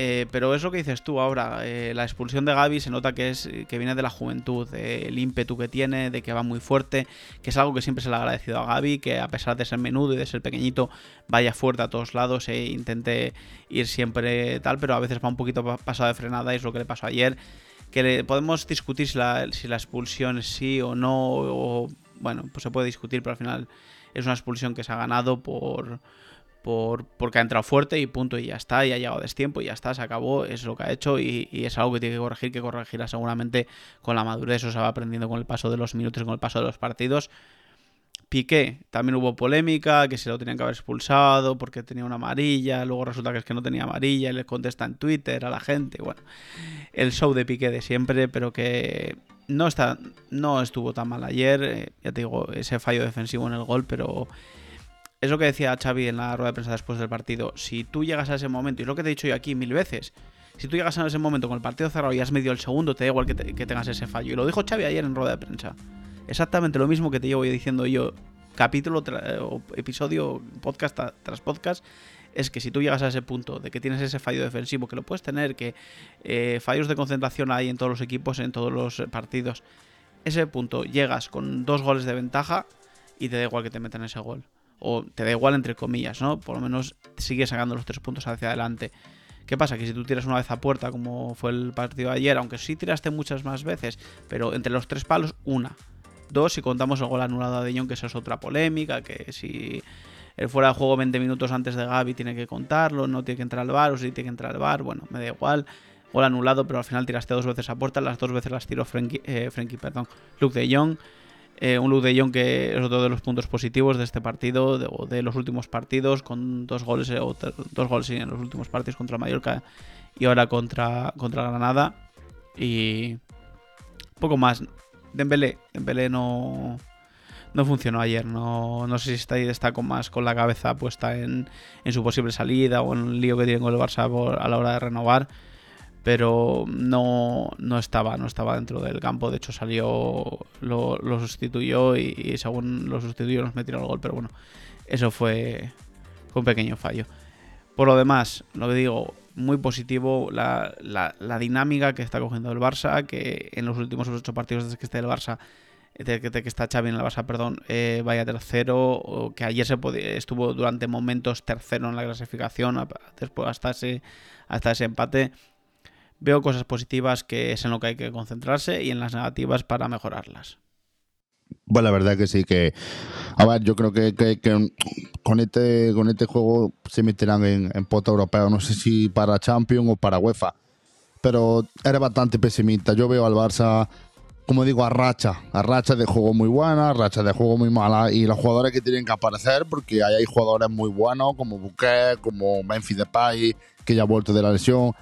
Eh, pero es lo que dices tú ahora. eh, la expulsión de Gaby se nota que es que viene de la juventud, del ímpetu que tiene, de que va muy fuerte, que es algo que siempre se le ha agradecido a Gaby, que a pesar de ser menudo y de ser pequeñito, vaya fuerte a todos lados e intente ir siempre tal, pero a veces va un poquito pa- pasado de frenada, y es lo que le pasó ayer. Que le- podemos discutir si la, si la expulsión es sí o no, o bueno, pues se puede discutir, pero al final es una expulsión que se ha ganado por, por porque ha entrado fuerte y punto, y ya está, y ha llegado a destiempo, y ya está, se acabó, es lo que ha hecho, y, y es algo que tiene que corregir, que corregirá seguramente con la madurez, o se va aprendiendo con el paso de los minutos y con el paso de los partidos. Piqué, también hubo polémica, que se lo tenían que haber expulsado porque tenía una amarilla, luego resulta que es que no tenía amarilla, y le contesta en Twitter a la gente, bueno, el show de Piqué de siempre, pero que no está no estuvo tan mal ayer, eh, ya te digo, ese fallo defensivo en el gol, pero es lo que decía Xavi en la rueda de prensa después del partido, si tú llegas a ese momento, y es lo que te he dicho yo aquí mil veces, si tú llegas a ese momento con el partido cerrado y has medido el segundo, te da igual que, te- que tengas ese fallo, y lo dijo Xavi ayer en rueda de prensa. Exactamente lo mismo que te llevo diciendo yo, capítulo tra- o episodio, podcast tras podcast, es que si tú llegas a ese punto de que tienes ese fallo defensivo, que lo puedes tener, que eh, fallos de concentración hay en todos los equipos, en todos los eh, partidos, ese punto llegas con dos goles de ventaja y te da igual que te metan ese gol. O te da igual entre comillas, ¿no? Por lo menos sigues sacando los tres puntos hacia adelante. ¿Qué pasa? Que si tú tiras una vez a puerta, como fue el partido de ayer, aunque sí tiraste muchas más veces, pero entre los tres palos, una. Dos, si contamos el gol anulado de Jong, que eso es otra polémica, que si el fuera de juego 20 minutos antes de Gaby tiene que contarlo, no tiene que entrar al bar, o si tiene que entrar al bar, bueno, me da igual. Gol anulado, pero al final tiraste dos veces a puerta, las dos veces las tiró Frenkie, eh, perdón, Luke de Jong. Eh, un Luke de Jong que es otro de los puntos positivos de este partido, de, o de los últimos partidos, con dos goles, eh, o dos goles en los últimos partidos contra Mallorca y ahora contra, contra Granada. Y poco más. Dembélé, Dembélé no, no funcionó ayer. No, no sé si está, está con más con la cabeza puesta en, en su posible salida o en el lío que tiene con el Barça a la hora de renovar. Pero no, no estaba, no estaba dentro del campo. De hecho, salió, lo, lo sustituyó y, según lo sustituyó nos metieron el gol. Pero bueno, eso fue, un pequeño fallo. Por lo demás, lo que digo, muy positivo la, la- dinámica que está cogiendo el Barça, que en los últimos ocho partidos desde que está el Barça, desde que, está Xavi en el Barça, perdón, eh, vaya tercero, que ayer se estuvo durante momentos tercero en la clasificación, después hasta ese, hasta ese empate. Veo cosas positivas que es en lo que hay que concentrarse y en las negativas para mejorarlas. Pues la verdad que sí, que. A ver, yo creo que, con este con este juego se meterán en, en pota europeo. No sé si para Champions o para UEFA. Pero era bastante pesimista. Yo veo al Barça, como digo, a racha. A racha de juego muy buena, a racha de juego muy mala. Y los jugadores que tienen que aparecer, porque ahí hay jugadores muy buenos, como Buquet, como Memphis Depay, que ya ha vuelto de la lesión,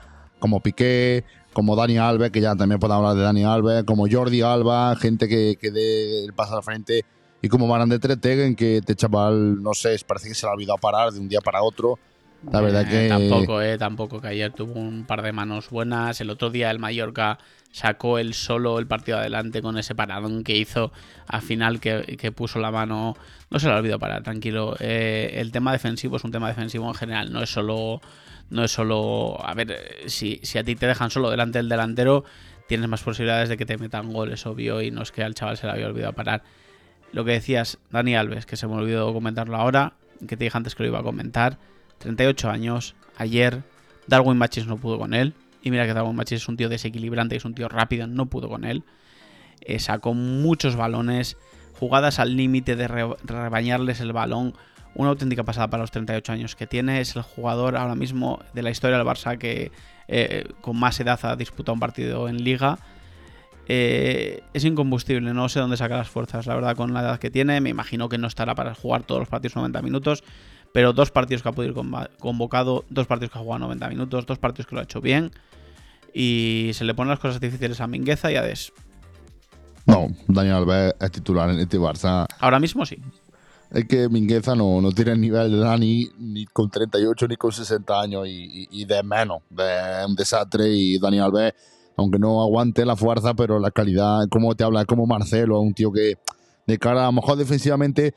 como Piqué, como Dani Alves, que ya también puedo hablar de Dani Alves, como Jordi Alba, gente que, que dé el paso al frente, y como Maran de Tretegen, que este chaval, no sé, parece que se le ha olvidado parar de un día para otro. La verdad Eh, que... Tampoco, eh, tampoco, que ayer tuvo un par de manos buenas. El otro día el Mallorca sacó él solo el partido adelante con ese paradón que hizo al final que, que puso la mano. No se le ha olvidado parar, tranquilo. Eh, el tema defensivo es un tema defensivo en general, no es solo. No es solo. A ver, eh, si, si a ti te dejan solo delante del delantero, tienes más posibilidades de que te metan goles, obvio, y no es que al chaval se le había olvidado parar. Lo que decías, Dani Alves, que se me olvidó comentarlo ahora, que te dije antes que lo iba a comentar. 38 años, ayer Darwin Machis no pudo con él. Y mira que Darwin Machis es un tío desequilibrante, es un tío rápido, no pudo con él. Eh, sacó muchos balones, jugadas al límite de re- rebañarles el balón. Una auténtica pasada para los 38 años que tiene. Es el jugador ahora mismo de la historia del Barça que eh, con más edad ha disputado un partido en liga. Eh, es incombustible, no sé dónde saca las fuerzas, la verdad, con la edad que tiene. Me imagino que no estará para jugar todos los partidos 90 minutos, pero dos partidos que ha podido ir convocado, dos partidos que ha jugado 90 minutos, dos partidos que lo ha hecho bien. Y se le ponen las cosas difíciles a Mingueza y a Des. No, Dani Alves es titular en este Barça. Ahora mismo sí. Es que Mingueza no, no tiene el nivel de Dani ni con 38 ni con 60 años y, y- de menos. De un desastre y Dani Alves, aunque no aguante la fuerza, pero la calidad, como te habla, es como Marcelo, un tío que de cara a lo mejor defensivamente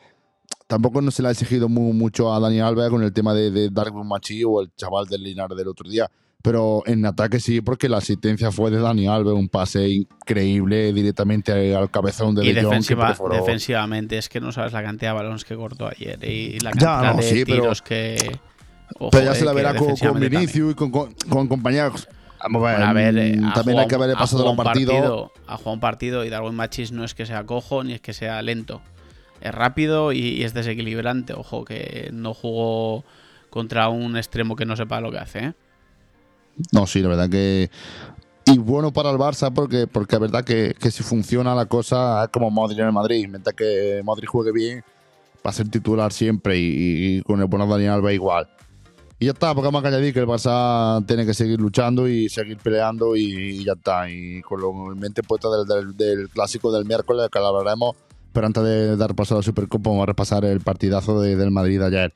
tampoco no se le ha exigido mu- mucho a Dani Alves con el tema de, de Darwin Machi o el chaval del Linares del otro día. Pero en ataque sí, porque la asistencia fue de Dani Alves, un pase increíble directamente al cabezón de Y De Jong, que defensiva- defensivamente es que no sabes la cantidad de balones que cortó ayer y la Ya, cantidad no, de sí, pero- tiros que. Ojo, Pero ya eh, se la que verá con, con. Vinicius y con, con, con compañeros. Vamos a ver, Bueno, a ver, eh, mm, también hay que haber ha pasado los un partidos. Ha jugado un partido y Darwin Machis no es que sea cojo ni es que sea lento. Es rápido y, y es desequilibrante. Ojo, que no jugó contra un extremo que no sepa lo que hace. ¿eh? No, sí, la verdad que. Y bueno para el Barça, porque, porque es verdad que, que si funciona la cosa es como Modric en el Madrid. Mientras que Modric juegue bien, va a ser titular siempre y, con el bueno Daniel Alves igual. Y ya está, porque más que añadir que el Barça tiene que seguir luchando y seguir peleando y, y ya está. Y con en mente puesta del, del- clásico del miércoles, que hablaremos. Pero antes de dar paso a la Supercopa, vamos a repasar el partidazo de- del Madrid ayer.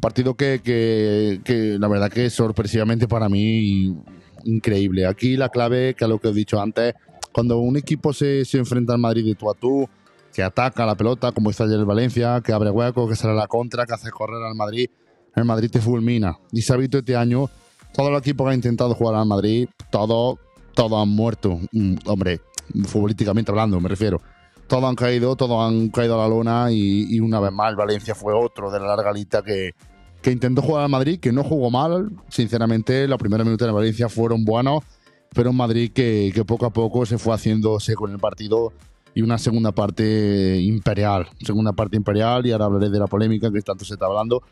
Partido que, que, la verdad que sorpresivamente para mí increíble. Aquí la clave, que es lo que he dicho antes, cuando un equipo se, se enfrenta al Madrid de tú a tú, que ataca la pelota, como hizo ayer el Valencia, que abre hueco, que sale a la contra, que hace correr al Madrid, el Madrid te fulmina. Y se ha visto este año, todos los equipos que han intentado jugar al Madrid, todos, todos han muerto. Mm, hombre, futbolísticamente hablando, me refiero. Todos han caído, todos han caído a la lona y, y una vez más el Valencia fue otro de la larga lista que, que intentó jugar al Madrid, que no jugó mal. Sinceramente, los primeros minutos de Valencia fueron buenos, pero un Madrid que, que poco a poco se fue haciéndose con el partido y una segunda parte imperial. Segunda parte imperial, y ahora hablaré de la polémica que tanto se está hablando.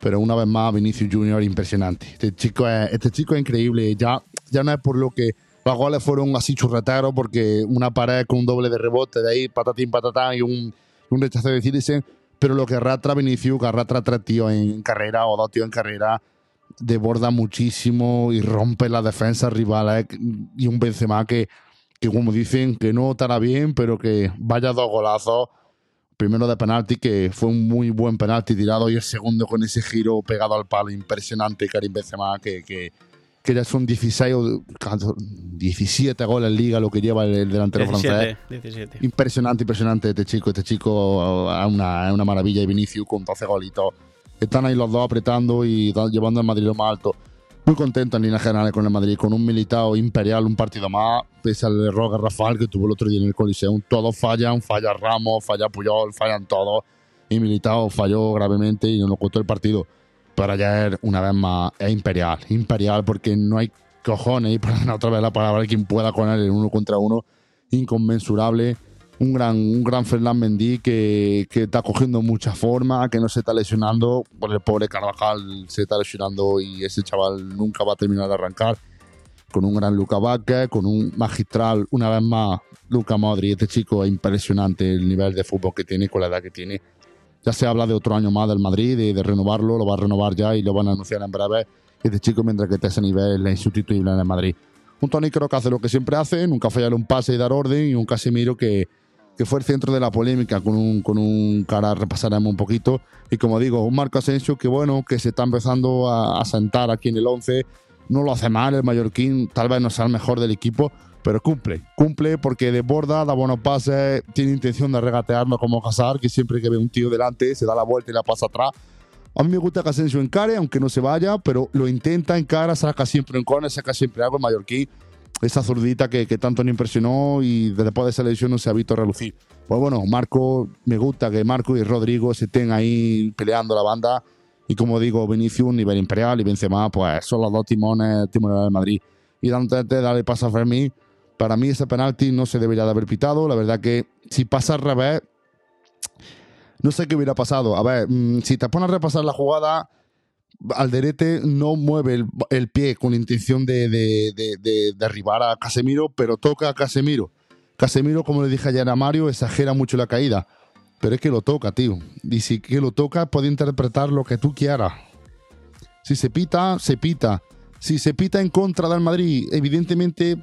Pero una vez más, Vinicius Junior impresionante. Este chico es, este chico es increíble. Ya, ya no es por lo que los goles fueron así churreteros, porque una pared con un doble de rebote de ahí, patatín, patatán y un, un rechazo de Citizen. Pero lo que arrastra Vinicius, que arrastra tíos en carrera o dos tíos en carrera, desborda muchísimo y rompe las defensas rivales. Y un Benzema que, que, como dicen, que no estará bien, pero que vaya dos golazos. Primero de penalti, que fue un muy buen penalti tirado, y el segundo con ese giro pegado al palo impresionante, Karim Benzema, que, que, que ya son 16 o 17 goles en liga lo que lleva el, el delantero francés. 17, 17. Impresionante, impresionante este chico. Este chico es una, una maravilla. Y Vinicius con 12 golitos. Están ahí los dos apretando y llevando al Madrid lo más alto. Muy contento en líneas generales con el Madrid, con un militado imperial, un partido más, pese al error garrafal que tuvo el otro día en el Coliseum. Todos fallan, falla Ramos, falla Puyol, fallan todos. Y Militao falló gravemente y nos costó el partido. Pero ayer, una vez más, es imperial. Imperial porque no hay cojones, y perdón otra vez la palabra, quien pueda con él en uno contra uno. Inconmensurable. Un gran, un gran Fernán Mendy que, que está cogiendo mucha forma, que no se está lesionando. Por el pobre Carvajal se está lesionando y ese chaval nunca va a terminar de arrancar. Con un gran Luca Vázquez, con un magistral, una vez más, Luca Modri. Este chico es impresionante el nivel de fútbol que tiene con la edad que tiene. Ya se habla de otro año más del Madrid, de, de renovarlo, lo va a renovar ya y lo van a anunciar en breve. Este chico, mientras que esté ese nivel, es insustituible en el Madrid. Un Toni creo que hace lo que siempre hace, nunca fallarle un pase y dar orden, y un Casemiro que, que fue el centro de la polémica con un, con un cara, repasaremos un poquito. Y como digo, un Marco Asensio que bueno, que se está empezando a, a sentar aquí en el 11. No lo hace mal el Mallorquín, tal vez no sea el mejor del equipo, pero cumple. Cumple porque desborda, da buenos pases, tiene intención de regatearlo como Hazard, que siempre que ve un tío delante se da la vuelta y la pasa atrás. A mí me gusta que Asensio encare, aunque no se vaya, pero lo intenta, encara, saca siempre un córner, saca siempre algo el Mallorquín. Esa zurdita que, que tanto nos impresionó y después de esa lesión no se ha visto relucir. Pues bueno, Marco, me gusta que Marco y Rodrigo se estén ahí peleando la banda. Y como digo, Vinicius, nivel imperial y Benzema, pues son los dos timones, timones del Madrid. Y de darle paso a Fermín, para mí ese penalti no se debería de haber pitado. La verdad que si pasa al revés, no sé qué hubiera pasado. A ver, mm, si te pones a repasar la jugada, Alderete no mueve el, pie con intención de- de derribar a Casemiro, pero toca a Casemiro. Casemiro, como le dije ayer a Mario, exagera mucho la caída. Pero es que lo toca, tío. Y si que lo toca, puede interpretar lo que tú quieras. Si se pita, se pita. Si se pita en contra del Madrid, evidentemente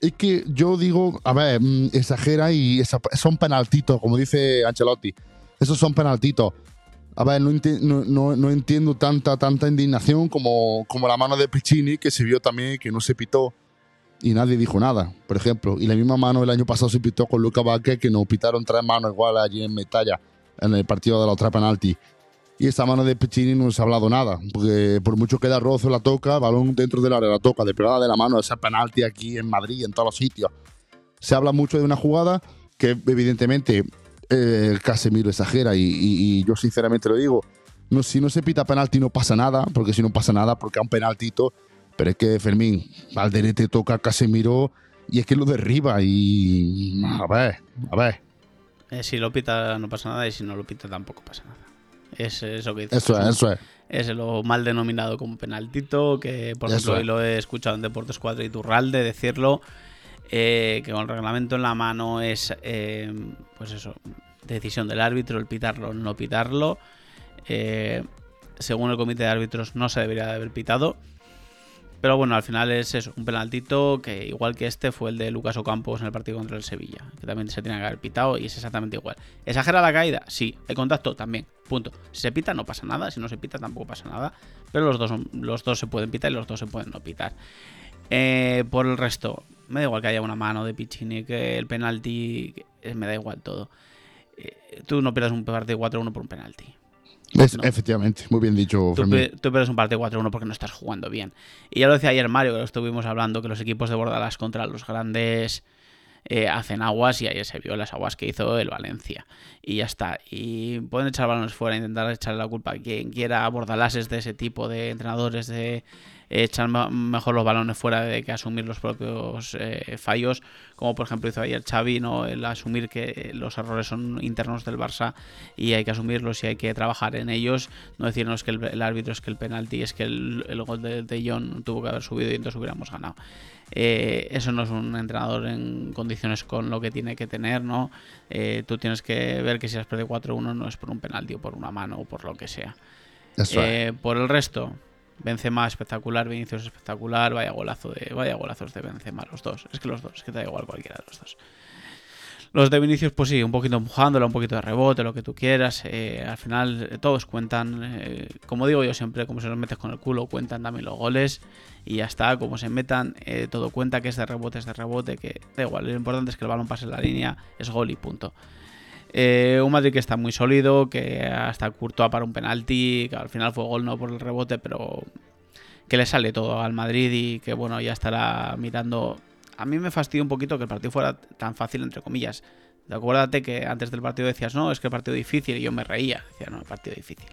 es que yo digo, a ver, mm, exagera y son penaltitos, como dice Ancelotti. Esos son penaltitos. A ver, no, enti- no, no- no entiendo tanta, tanta indignación como, como la mano de Piccini, que se vio también que no se pitó y nadie dijo nada, por ejemplo. Y la misma mano el año pasado se pitó con Luca Vázquez, que nos pitaron tres manos igual allí en Metalla, en el partido de la otra penalti. Y esa mano de Piccini no se ha hablado nada, porque por mucho que da rozo la toca, balón dentro del área la toca, de de la mano, ese penalti aquí en Madrid, en todos los sitios. Se habla mucho de una jugada que evidentemente eh, Casemiro exagera y, y- y yo sinceramente lo digo, no, si no se pita penalti no pasa nada, porque si no pasa nada, porque a un penaltito, pero es que Fermín, Valderete toca a Casemiro y es que lo derriba y... A ver, a ver, Eh, si lo pita no pasa nada y si no lo pita tampoco pasa nada. Es eso que dices. eso es, eso es. Es lo mal denominado como penaltito, que por Eso ejemplo es. hoy lo he escuchado en Deportes 4 y Turralde decirlo, eh, que con el reglamento en la mano es, eh, pues eso, decisión del árbitro, el pitarlo o no pitarlo. Eh, según el comité de árbitros no se debería de haber pitado. Pero bueno, al final es eso, un penaltito que igual que este fue el de Lucas Ocampos en el partido contra el Sevilla, que también se tiene que haber pitado y es exactamente igual. ¿Exagera la caída? Sí. ¿El contacto? También. Punto. Si se pita no pasa nada, si no se pita tampoco pasa nada. Pero los dos, los dos se pueden pitar y los dos se pueden no pitar. Eh, por el resto, me da igual que haya una mano de Piccini, que el penalti, que- eh, me da igual todo. Eh, tú no pierdas un partido 4-1 por un penalti. Es- No. Efectivamente, muy bien dicho, Tú, tú pierdes un partido 4-1 porque no estás jugando bien. Y ya lo decía ayer Mario, que lo estuvimos hablando, que los equipos de Bordalas contra los grandes eh, hacen aguas y ayer se vio las aguas que hizo el Valencia. Y ya está. Y pueden echar balones fuera, intentar echarle la culpa a quien quiera. Bordalás es de ese tipo de entrenadores de echar ma- mejor los balones fuera de que asumir los propios eh, fallos, como por ejemplo hizo ayer Xavi, ¿no? el asumir que los errores son internos del Barça y hay que asumirlos y hay que trabajar en ellos, no decirnos que el, el árbitro es que el penalti es que el, el gol de, de John tuvo que haber subido y entonces hubiéramos ganado. Eh, eso no es un entrenador en condiciones con lo que tiene que tener, ¿no? Eh, tú tienes que ver que si has perdido 4-1 no es por un penalti o por una mano o por lo que sea. Eh, por el resto, Benzema espectacular, Vinicius espectacular, vaya golazo de, vaya golazos de Benzema, los dos. Es que los dos, es que te da igual cualquiera de los dos. Los de Vinicius, pues sí, un poquito empujándola, un poquito de rebote, lo que tú quieras. eh, al final eh, todos cuentan, eh, como digo yo siempre, como se los metes con el culo, cuentan también los goles y ya está, como se metan, todo cuenta que es de rebote, es de rebote, que da igual, lo importante es que el balón pase la línea, es gol y punto. Eh, un Madrid que está muy sólido, que hasta Courtois para un penalti, que al final fue gol no por el rebote, pero que le sale todo al Madrid y que bueno, ya estará mirando. A mí me fastidia un poquito que el partido fuera tan fácil, entre comillas. Acuérdate que antes del partido decías, no, es que el partido difícil, y yo me reía. Decía, no, el partido difícil.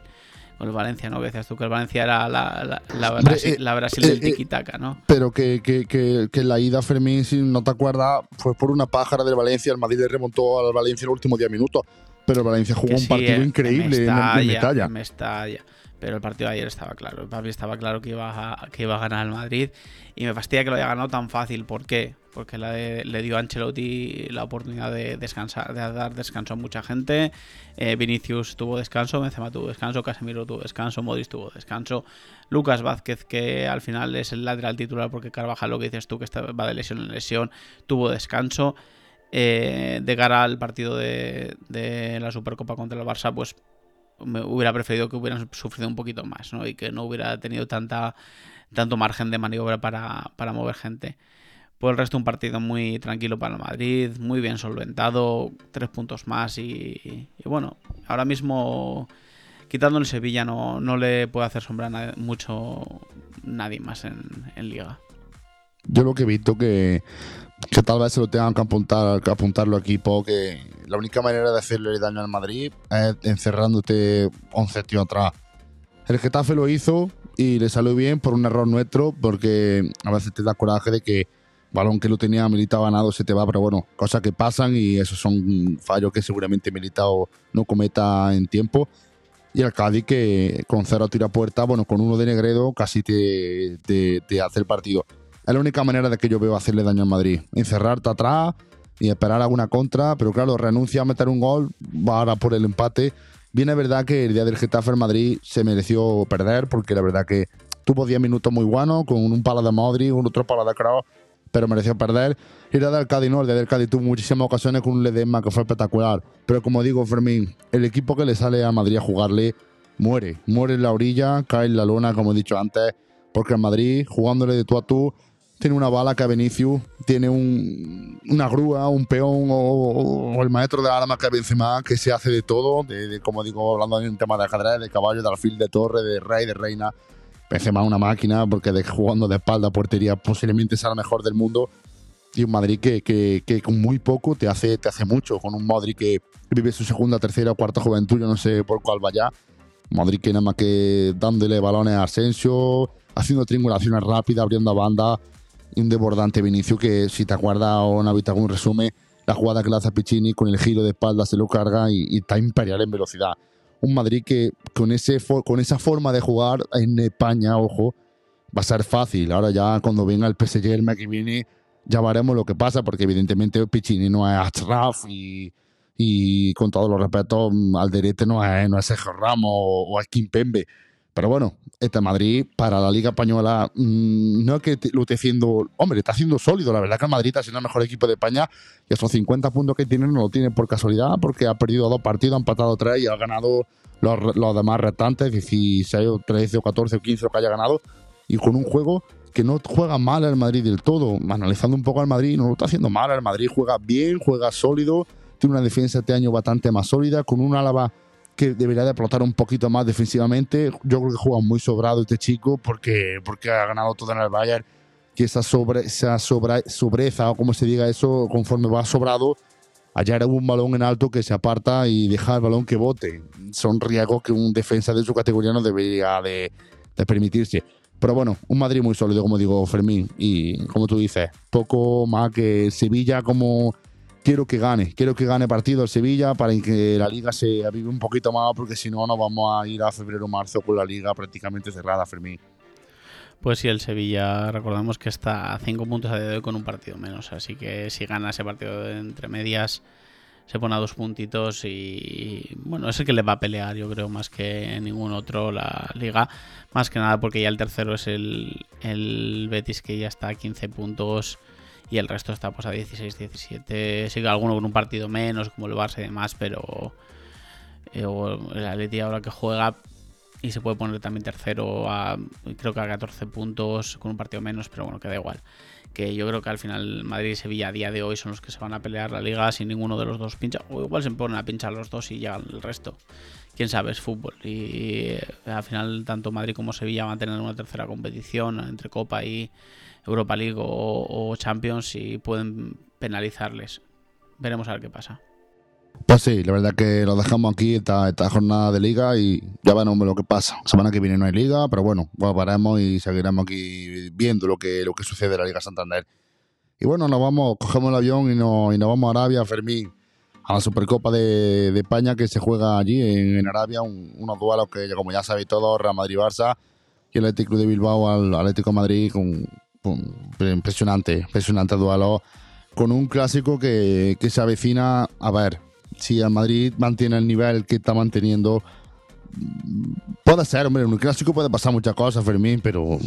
Con el Valencia, ¿no? Que decías tú que el Valencia era la, la, Brasil, eh, la Brasil eh, del eh, tiki-taka, ¿no? Pero que, que, que, que la ida Fermín, si no te acuerdas, fue por una pájara del Valencia. El Madrid le remontó al Valencia en los últimos 10 minutos. Pero el Valencia jugó un sí, partido eh, increíble en, en estalla, Mestalla. Pero el partido de ayer estaba claro. Para mí estaba claro que iba, a, que iba a ganar el Madrid. Y me fastidia que lo haya ganado tan fácil. ¿Por qué? Porque le dio a Ancelotti la oportunidad de descansar, de dar descanso a mucha gente. Eh, Vinicius tuvo descanso, Benzema tuvo descanso, Casemiro tuvo descanso, Modric tuvo descanso. Lucas Vázquez, que al final es el lateral titular porque Carvajal, lo que dices tú, que está, va de lesión en lesión, tuvo descanso. Eh, de cara al partido de, de la Supercopa contra el Barça, pues me hubiera preferido que hubieran sufrido un poquito más, ¿no? Y que no hubiera tenido tanta, tanto margen de maniobra para, para mover gente. Por el resto, un partido muy tranquilo para el Madrid, muy bien solventado, tres puntos más y, bueno, ahora mismo quitando el Sevilla no, no le puede hacer sombra mucho nadie más en liga. Yo lo que he visto que, que tal vez se lo tengan que apuntar, que apuntarlo aquí, porque la única manera de hacerle daño al Madrid es encerrándote 11 tíos atrás. El Getafe lo hizo y le salió bien por un error nuestro, porque a veces te da coraje de que balón que lo tenía Militao ganado se te va, pero bueno, cosas que pasan y esos son fallos que seguramente Militao no cometa en tiempo. Y el Cádiz que con cero tira puerta, bueno, con uno de Negredo casi te, te, te hace el partido. Es la única manera de que yo veo hacerle daño al Madrid. Encerrarte atrás y esperar alguna contra, pero claro, renuncia a meter un gol, va ahora por el empate. Bien verdad que el día del Getafe el Madrid se mereció perder, porque la verdad que tuvo 10 minutos muy buenos, con un palo de Modric, un otro palo de Kroos, pero mereció perder. Y día del Cádiz no, el día del Cádiz tuvo muchísimas ocasiones con un Ledesma que fue espectacular. Pero como digo, Fermín, el equipo que le sale a Madrid a jugarle muere. Muere en la orilla, cae en la lona, como he dicho antes, porque el Madrid, jugándole de tú a tú, tiene una bala que Vinicius, tiene un, una grúa, un peón o, o el maestro de armas que Benzema, que se hace de todo, de, de, como digo, hablando en tema de ajedrez, de caballo, de alfil, de torre, de rey, de reina. Benzema una máquina porque de, jugando de espalda a portería posiblemente sea el mejor del mundo y un Madrid que, que, que, con muy poco te hace, te hace mucho, con un Madrid que vive su segunda, tercera o cuarta juventud, yo no sé por cuál vaya. Madrid que nada más que dándole balones a Asensio, haciendo triangulaciones rápidas, abriendo a banda, un desbordante Vinicio que si te acuerdas o no visto algún resumen, la jugada que le hace a Piccini con el giro de espalda se lo carga y, está imperial en velocidad. Un Madrid que con, ese, con esa forma de jugar en España, ojo, va a ser fácil. Ahora ya cuando venga el PSG el viene ya veremos lo que pasa, porque evidentemente Piccini no es Ashraf y, y con todos los respetos, al derecho no es, no es Sergio Ramos o, o es. Pero bueno, este Madrid para la Liga Española mmm, no es que lo esté haciendo, hombre, está haciendo sólido. La verdad que el Madrid está siendo el mejor equipo de España y esos 50 puntos que tiene no lo tiene por casualidad, porque ha perdido dos partidos, ha empatado tres y ha ganado los, los demás restantes, 16 o 13 o 14 o 15 que haya ganado, y con un juego que no juega mal el Madrid del todo. Analizando un poco al Madrid, no lo está haciendo mal. El Madrid juega bien, juega sólido, tiene una defensa este año bastante más sólida, con un Álava que debería de explotar un poquito más defensivamente. Yo creo que juega muy sobrado este chico porque, porque ha ganado todo en el Bayern. Que esa, sobre, esa sobre, sobreza, o como se diga eso, conforme va sobrado, hubo un balón en alto que se aparta y deja el balón que bote. Son riesgos que un defensa de su categoría no debería de, de permitirse. Pero bueno, un Madrid muy sólido, como digo, Fermín. Y como tú dices, poco más que Sevilla como quiero que gane. Quiero que gane partido el Sevilla para que la liga se avive un poquito más, porque si no, nos vamos a ir a febrero o marzo con la liga prácticamente cerrada, Fermín. Pues sí, el Sevilla, recordamos que está a 5 puntos a día de hoy con un partido menos. Así que si gana ese partido de entre medias, se pone a dos puntitos y bueno, es el que le va a pelear, yo creo, más que ningún otro la liga. Más que nada porque ya el tercero es el, el Betis que ya está a 15 puntos y el resto está pues a 16, 17. Sí alguno con un partido menos, como el Barça y demás, pero eh, o el Atleti ahora que juega y se puede poner también tercero a creo que a 14 puntos con un partido menos, pero bueno, que da igual. Que yo creo que al final Madrid y Sevilla a día de hoy son los que se van a pelear la liga sin ninguno de los dos pincha. O igual se ponen a pinchar los dos y llegan el resto. Quién sabe, es fútbol. Y eh, al final tanto Madrid como Sevilla van a tener una tercera competición entre Copa y Europa League o, Champions y pueden penalizarles. Veremos a ver qué pasa. Pues sí, la verdad que lo dejamos aquí esta, jornada de liga y ya veremos lo que pasa. Semana que viene no hay liga, pero bueno, paramos y seguiremos aquí viendo lo que, lo que sucede en la Liga Santander. Y bueno, nos vamos, cogemos el avión y nos, vamos a Arabia, Fermín, a la Supercopa de, España que se juega allí en, Arabia, un, unos duelos que como ya sabéis todos, Real Madrid-Barça y el Atlético de Bilbao al Atlético Madrid con, impresionante, impresionante duelo con un clásico que, que se avecina, a ver, si el Madrid mantiene el nivel que está manteniendo, puede ser, hombre, en un clásico puede pasar muchas cosas, Fermín, pero.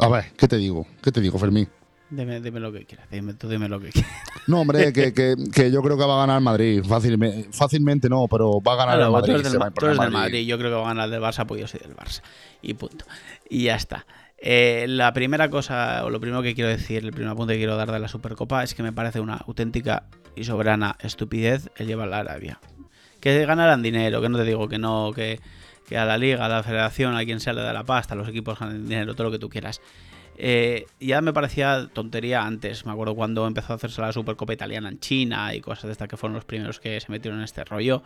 A ver, ¿qué te digo? ¿Qué te digo, Fermín? Dime, dime lo que quieras, dime, tú dime lo que quieras. No, hombre, que, que, que, yo creo que va a ganar Madrid. Fácilmente, fácilmente no, pero va a ganar Claro, el Madrid. tú eres se del, va a tú eres imponer del Madrid. yo creo que va a ganar el del Barça, pues yo soy del Barça. Y punto. Y ya está. Eh, la primera cosa, o lo primero que quiero decir, el primer punto que quiero dar de la Supercopa es que me parece una auténtica y soberana estupidez el llevar a Arabia. Que ganarán dinero, que no te digo que no, que, que a la liga, a la federación, a quien sea le da la pasta, los equipos ganan dinero, todo lo que tú quieras. Eh, ya me parecía tontería antes, me acuerdo cuando empezó a hacerse la Supercopa Italiana en China y cosas de estas que fueron los primeros que se metieron en este rollo,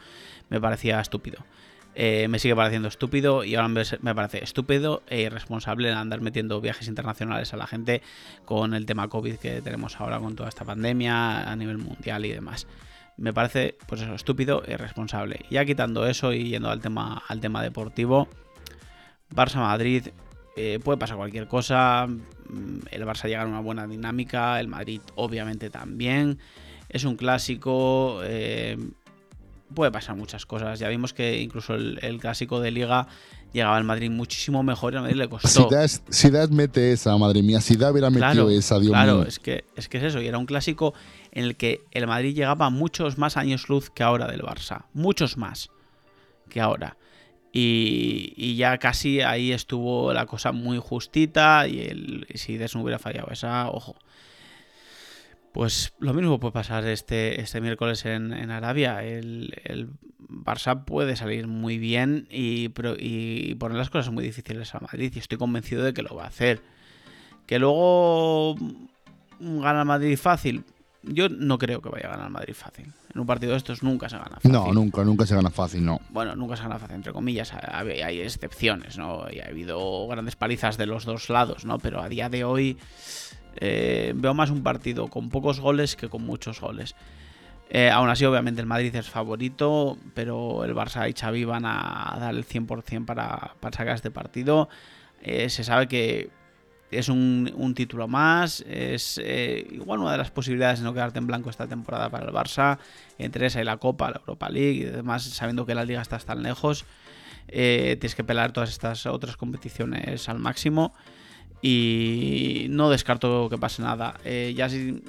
me parecía estúpido. Eh, me sigue pareciendo estúpido y ahora me, parece estúpido e irresponsable andar metiendo viajes internacionales a la gente con el tema COVID que tenemos ahora con toda esta pandemia a nivel mundial y demás. Me parece, pues eso, estúpido e irresponsable. Ya quitando eso y yendo al tema, al tema deportivo, Barça-Madrid, eh, puede pasar cualquier cosa. mm, El Barça llega en una buena dinámica, el Madrid obviamente también. Es un clásico, eh, puede pasar muchas cosas. Ya vimos que incluso el, el clásico de Liga llegaba al Madrid muchísimo mejor y al Madrid le costó. Si das, si das mete esa, madre mía. Si da hubiera metido Claro, esa, Dios claro, mío. es que, es que es eso, y era un clásico en el que el Madrid llegaba muchos más años luz que ahora del Barça, muchos más que ahora. Y, y ya casi ahí estuvo la cosa muy justita y, el, si Des no hubiera fallado esa, ojo. Pues lo mismo puede pasar este, este miércoles en, en Arabia. El, el, Barça puede salir muy bien y, pero, y, poner las cosas muy difíciles a Madrid. Y estoy convencido de que lo va a hacer. Que luego gana Madrid fácil. Yo no creo que vaya a ganar Madrid fácil. En un partido de estos nunca se gana fácil. No, nunca, nunca se gana fácil, no. Bueno, nunca se gana fácil, entre comillas. Hay, hay excepciones, ¿no? Y ha habido grandes palizas de los dos lados, ¿no? Pero a día de hoy eh, veo más un partido con pocos goles que con muchos goles. Eh, aún así, obviamente, el Madrid es favorito, pero el Barça y Xavi van a dar el 100% para, para sacar este partido. Eh, se sabe que es un, un título más, es igual una de las posibilidades de no quedarte en blanco esta temporada para el Barça, entre esa y la Copa, la Europa League y demás, sabiendo que la liga está tan lejos, tienes que pelar todas estas otras competiciones al máximo y no descarto que pase nada. Eh, ya si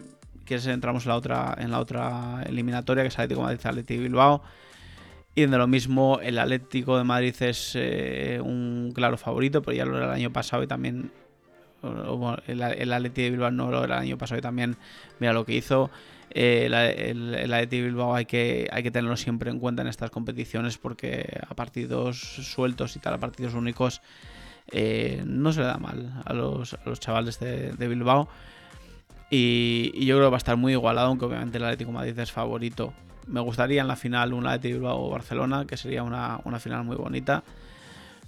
quieres entramos en la otra, en la otra eliminatoria, que es Atlético Madrid, Atlético Bilbao. Y de lo mismo, el Atlético de Madrid es eh, un claro favorito, pero ya lo era el año pasado y también el, el Atleti de Bilbao no lo era el año pasado y también mira lo que hizo. Eh, el, el, el Atleti de Bilbao hay que, hay que tenerlo siempre en cuenta en estas competiciones porque a partidos sueltos y tal, a partidos únicos, eh, no se le da mal a los, chavales de, Bilbao. Y, yo creo que va a estar muy igualado, aunque obviamente el Atlético de Madrid es favorito. Me gustaría en la final un Atlético de Bilbao o Barcelona, que sería una, una final muy bonita.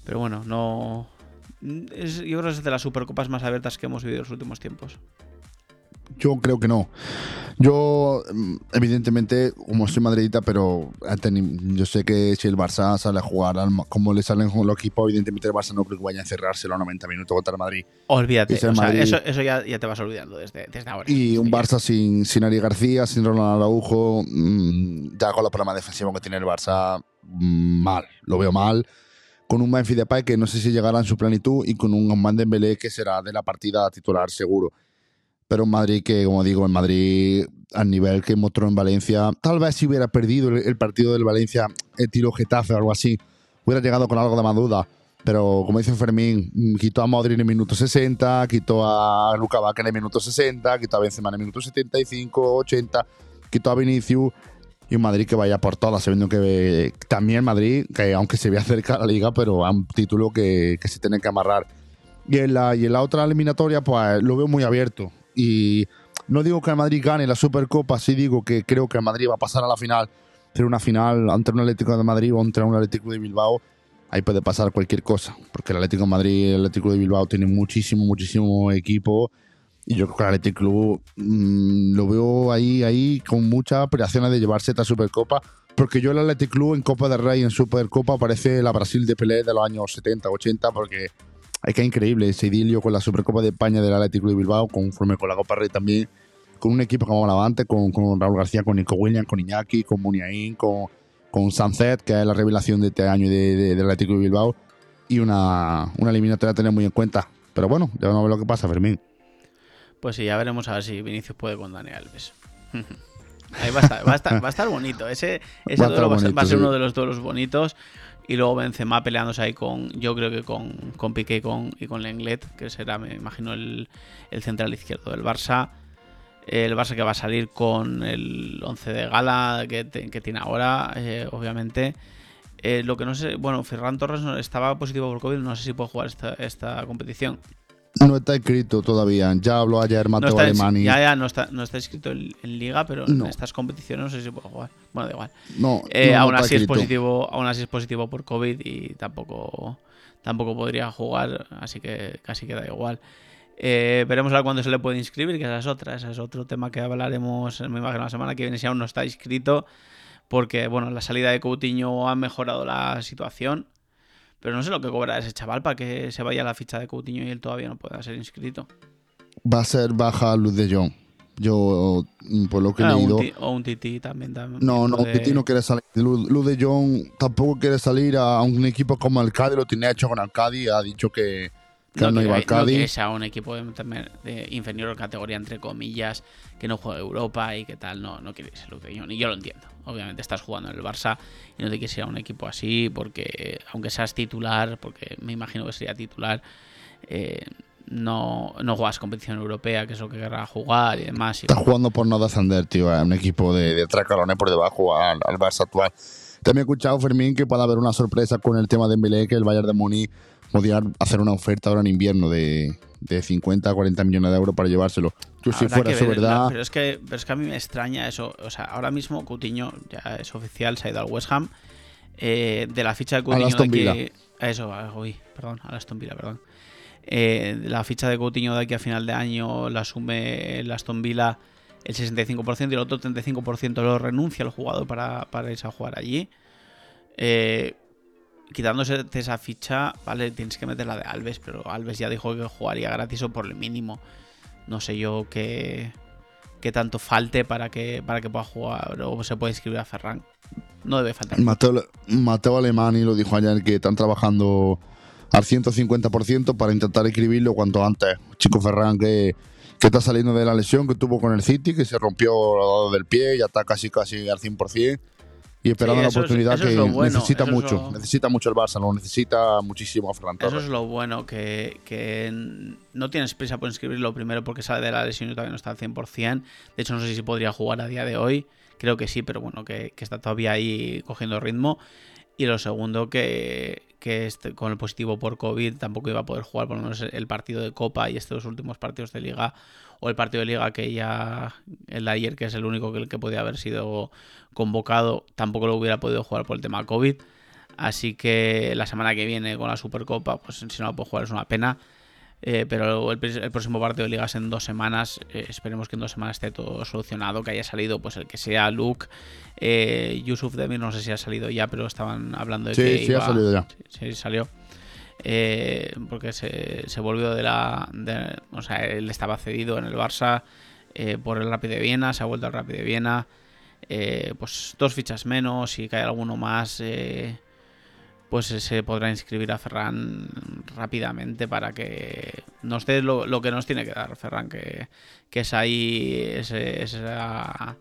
Pero bueno, no, es, yo creo que es de las supercopas más abiertas que hemos vivido en los últimos tiempos. Yo creo que no. Yo, evidentemente, como soy madridita, pero yo sé que si el Barça sale a jugar como le salen los equipos, evidentemente el Barça no creo que vaya a encerrarse los 90 minutos contra el Madrid. Olvídate, o sea, Madrid. eso, eso ya, ya, te vas olvidando desde, desde ahora. Y un Barça sin, sin Ari García, sin Ronald Araujo, ya con los problemas defensivos que tiene el Barça, mal, lo veo mal con un Memphis Depay que no sé si llegará en su plenitud y con un Ousmane Dembélé que será de la partida titular seguro. Pero un Madrid que, como digo, en Madrid, al nivel que mostró en Valencia, tal vez si hubiera perdido el, partido del Valencia, el tiro Getafe o algo así, hubiera llegado con algo de más duda. Pero como dice Fermín, quitó a Modric en el minuto 60, quitó a Luca Vaca en el minuto 60, quitó a Benzema en el minuto 75, 80, quitó a Vinicius y un Madrid que vaya por todas, sabiendo que también Madrid, que aunque se vea cerca la liga, pero a un título que, que se tiene que amarrar. Y en, la, y en la otra eliminatoria, pues lo veo muy abierto. Y no digo que el Madrid gane la Supercopa, sí digo que creo que el Madrid va a pasar a la final, pero una final ante un Atlético de Madrid o ante un Atlético de Bilbao, ahí puede pasar cualquier cosa, porque el Atlético de Madrid y el Atlético de Bilbao tienen muchísimo, muchísimo equipo y yo creo que el Athletic Club mmm, lo veo ahí, ahí con muchas aspiraciones de llevarse esta Supercopa. Porque yo el Athletic Club en Copa del Rey, en Supercopa, parece la Brasil de Pelé de los años 70, 80, porque hay que increíble ese idilio con la Supercopa de España del Athletic Club de Bilbao, conforme con la Copa Rey también, con un equipo como Lavante, con, con Raúl García, con Nico Williams, con Iñaki, con Muniain, con, con Sunset, que es la revelación de este año de, de, del Athletic Club de Bilbao, y una, una eliminatoria a tener muy en cuenta. Pero bueno, ya vamos a ver lo que pasa, Fermín. Pues sí, ya veremos a ver si Vinicius puede con Dani Alves. Ahí va a estar, va a estar, va a estar bonito. Ese, ese va, duelo bonito, va a ser sí. uno de los duelos bonitos. Y luego Benzema peleándose ahí con, yo creo que con, con Piqué y con, Lenglet, que será, me imagino, el, el central izquierdo del Barça. El Barça que va a salir con el 11 de gala que, que tiene ahora, eh, obviamente. Eh, lo que no sé, bueno, Ferran Torres estaba positivo por COVID, no sé si puede jugar esta, esta competición. No está escrito todavía. Ya habló ayer Mateo no Alemani. Ya, ya, no está, no está escrito en, en, Liga, pero no. en estas competiciones no sé si puede jugar. Bueno, da igual. No, eh, aún, así es positivo, aún así es positivo por COVID y tampoco, tampoco podría jugar, así que casi queda igual. Eh, veremos a ver cuándo se le puede inscribir, que esa es otra. Ese es otro tema que hablaremos, me imagino, la semana que viene, si aún no está inscrito. Porque, bueno, la salida de Coutinho ha mejorado la situación. Pero no sé lo que cobra ese chaval para que se vaya a la ficha de Coutinho y él todavía no pueda ser inscrito. Va a ser baja Luz de Jong. Yo, por lo que he ah, leído. Un o un Titi también. también no, no. Titi no quiere salir. Luz, Luz de Jong tampoco quiere salir a un equipo como el Cádiz, lo tiene hecho con el Cádiz. Ha dicho que que no, iba al Cádiz. que sea un equipo de, de inferior categoría, entre comillas, que no juega Europa y que tal. No, no quiere ser Luqueñón. Y yo lo entiendo. Obviamente estás jugando en el Barça y no te quieres ir a un equipo así porque, aunque seas titular, porque me imagino que sería titular, eh, no, no juegas competición europea, que es lo que querrá jugar y demás. Y Estás jugando por no descender, tío. a un equipo de, de tres calones por debajo al, al Barça actual. También he escuchado, Fermín, que puede haber una sorpresa con el tema de Mbele, que el Bayern de Múnich podría hacer una oferta ahora en invierno de, de 50 a 40 millones de euros para llevárselo. Yo, si fuera que eso ver, verdad, pero, es que, pero es que a mí me extraña eso. O sea, ahora mismo Coutinho ya es oficial, se ha ido al West Ham. Eh, de la ficha de Coutinho Aston de Villa. aquí. Eso, uy, perdón, a Aston Villa, perdón. Eh, de la ficha de Coutinho de aquí a final de año la asume el Aston Villa el 65% y el otro 35% lo renuncia el jugador para, para irse a jugar allí. Eh, quitándose esa ficha, vale, tienes que meter la de Alves, pero Alves ya dijo que jugaría gratis o por el mínimo. No sé yo qué, qué tanto falte para que, para que pueda jugar o se pueda inscribir a Ferran. No debe faltar. Mateo, Mateo Alemani lo dijo ayer que están trabajando al 150% para intentar escribirlo cuanto antes. Chico Ferran que, que está saliendo de la lesión que tuvo con el City, que se rompió lado del pie, ya está casi casi al 100%. Y esperando Sí, la oportunidad es que bueno, necesita mucho. lo- Necesita mucho el Barça, lo necesita muchísimo a Ferran Eso es lo bueno, que, que no tienes prisa por inscribirlo primero porque sale de la lesión y todavía no está al 100%. De hecho, no sé si podría jugar a día de hoy. Creo que sí, pero bueno, que, que está todavía ahí cogiendo ritmo. Y lo segundo, que, que este- con el positivo por COVID tampoco iba a poder jugar por lo menos el partido de Copa y estos últimos partidos de Liga. O el partido de Liga que ya, el de ayer, que es el único que, el que podía haber sido convocado, tampoco lo hubiera podido jugar por el tema COVID. Así que la semana que viene con la Supercopa, pues si no la puedo jugar es una pena. Eh, pero el, el próximo partido de liga es en dos semanas. Eh, esperemos que en dos semanas esté todo solucionado. Que haya salido, pues el que sea Luke, eh, Yusuf Demir, no sé si ha salido ya, pero estaban hablando de Sí, que. sí, ha iba- salido ya. Sí, sí, salió. Eh, porque se, se volvió de la. o sea, él estaba cedido en el Barça eh, por el Rapid de Viena, se ha vuelto al Rapid de Viena. Eh, pues dos fichas menos y cae alguno más. eh, pues se podrá inscribir a Ferran rápidamente para que nos dé lo, lo que nos tiene que dar Ferran, que, que es ahí ese- esa-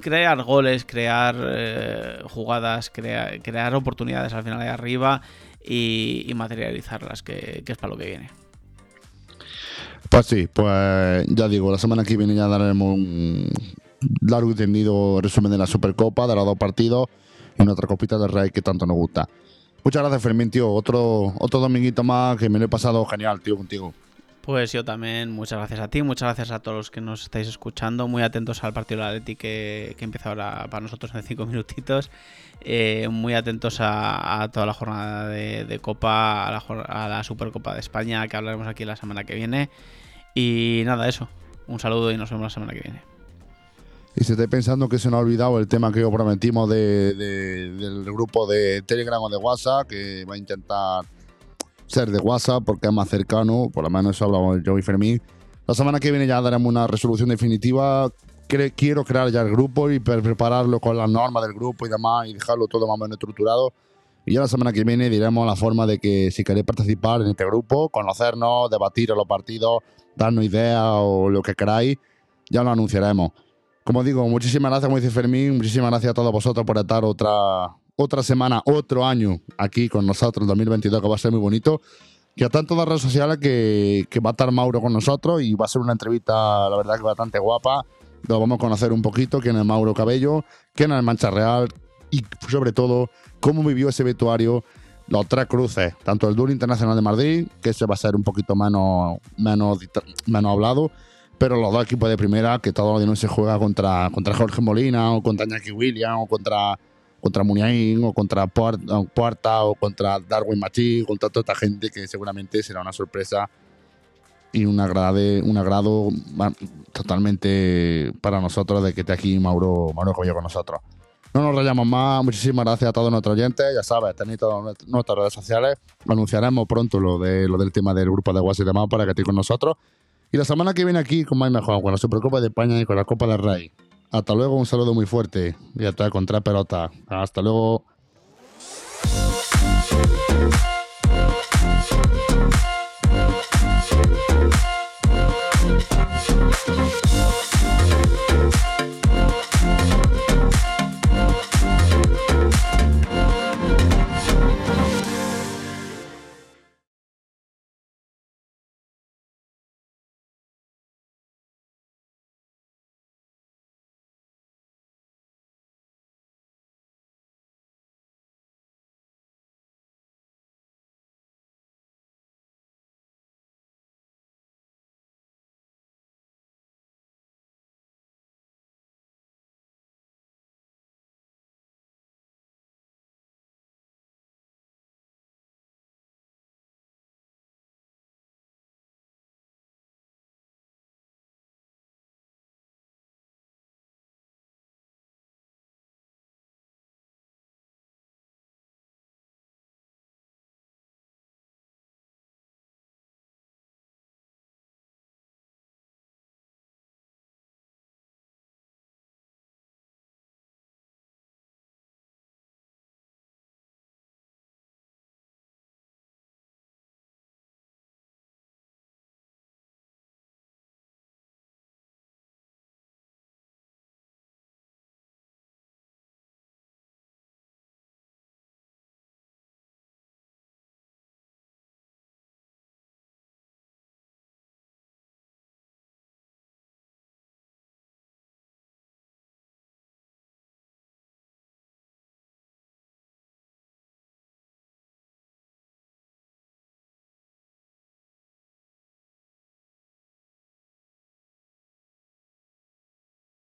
crear goles, crear jugadas, crea- crear oportunidades al final de arriba y, materializarlas, que, que es para lo que viene. Pues sí, pues ya digo, la semana que viene ya daremos un largo y tendido resumen de la Supercopa, de los dos partidos y una otra copita de Rey que tanto nos gusta. Muchas gracias, Fermín, tío. Otro, otro dominguito más que me lo he pasado genial, tío, contigo. Pues yo también, muchas gracias a ti, muchas gracias a todos los que nos estáis escuchando, muy atentos al partido del Atleti que, que empieza ahora para nosotros en cinco minutitos, Eh, muy atentos a, toda la jornada de, de Copa, a la, a la Supercopa de España que hablaremos aquí la semana que viene. Y nada, eso, un saludo y nos vemos la semana que viene. Y si estáis pensando que se nos ha olvidado el tema que os prometimos de- de- del grupo de Telegram o de WhatsApp, que va a intentar ser de WhatsApp porque es más cercano, por lo menos eso hablamos yo y Fermín. La semana que viene ya daremos una resolución definitiva. Cre- quiero crear ya el grupo y pre- prepararlo con las normas del grupo y demás y dejarlo todo más o menos estructurado. Y ya la semana que viene diremos la forma de que si queréis participar en este grupo, conocernos, debatir en los partidos, darnos ideas o lo que queráis, ya lo anunciaremos. Como digo, muchísimas gracias, como dice Fermín, muchísimas gracias a todos vosotros por estar otra, otra semana, otro año aquí con nosotros, el 2022, que va a ser muy bonito. Que están todas las redes sociales que, que va a estar Mauro con nosotros y va a ser una entrevista, la verdad, que bastante guapa. Lo vamos a conocer un poquito, quién es Mauro Cabello, quién es Mancha Real y, sobre todo, cómo vivió ese vestuario los tres cruces, tanto el Duel Internacional de Madrid, que ese va a ser un poquito menos, menos, menos hablado, pero los dos equipos de primera, que todos los días no se juega contra, contra Jorge Molina, o contra Iñaki Williams, o contra, contra Muniain, o contra Puerta, o contra Darwin Machí, contra toda esta gente que seguramente será una sorpresa y un, agrade, un agrado totalmente para nosotros de que esté aquí Mauro, Mauro Cabello con nosotros. No nos rayamos más, muchísimas gracias a todos nuestros oyentes, ya sabes, tenéis todas nuestras- redes sociales, anunciaremos pronto lo, de, lo del tema del grupo de WhatsApp y demás para que estéis con nosotros. Y la semana que viene aquí con más mejor, con la Supercopa de España y con la Copa del Rey. Hasta luego, un saludo muy fuerte. Y hasta contra pelota. Hasta luego.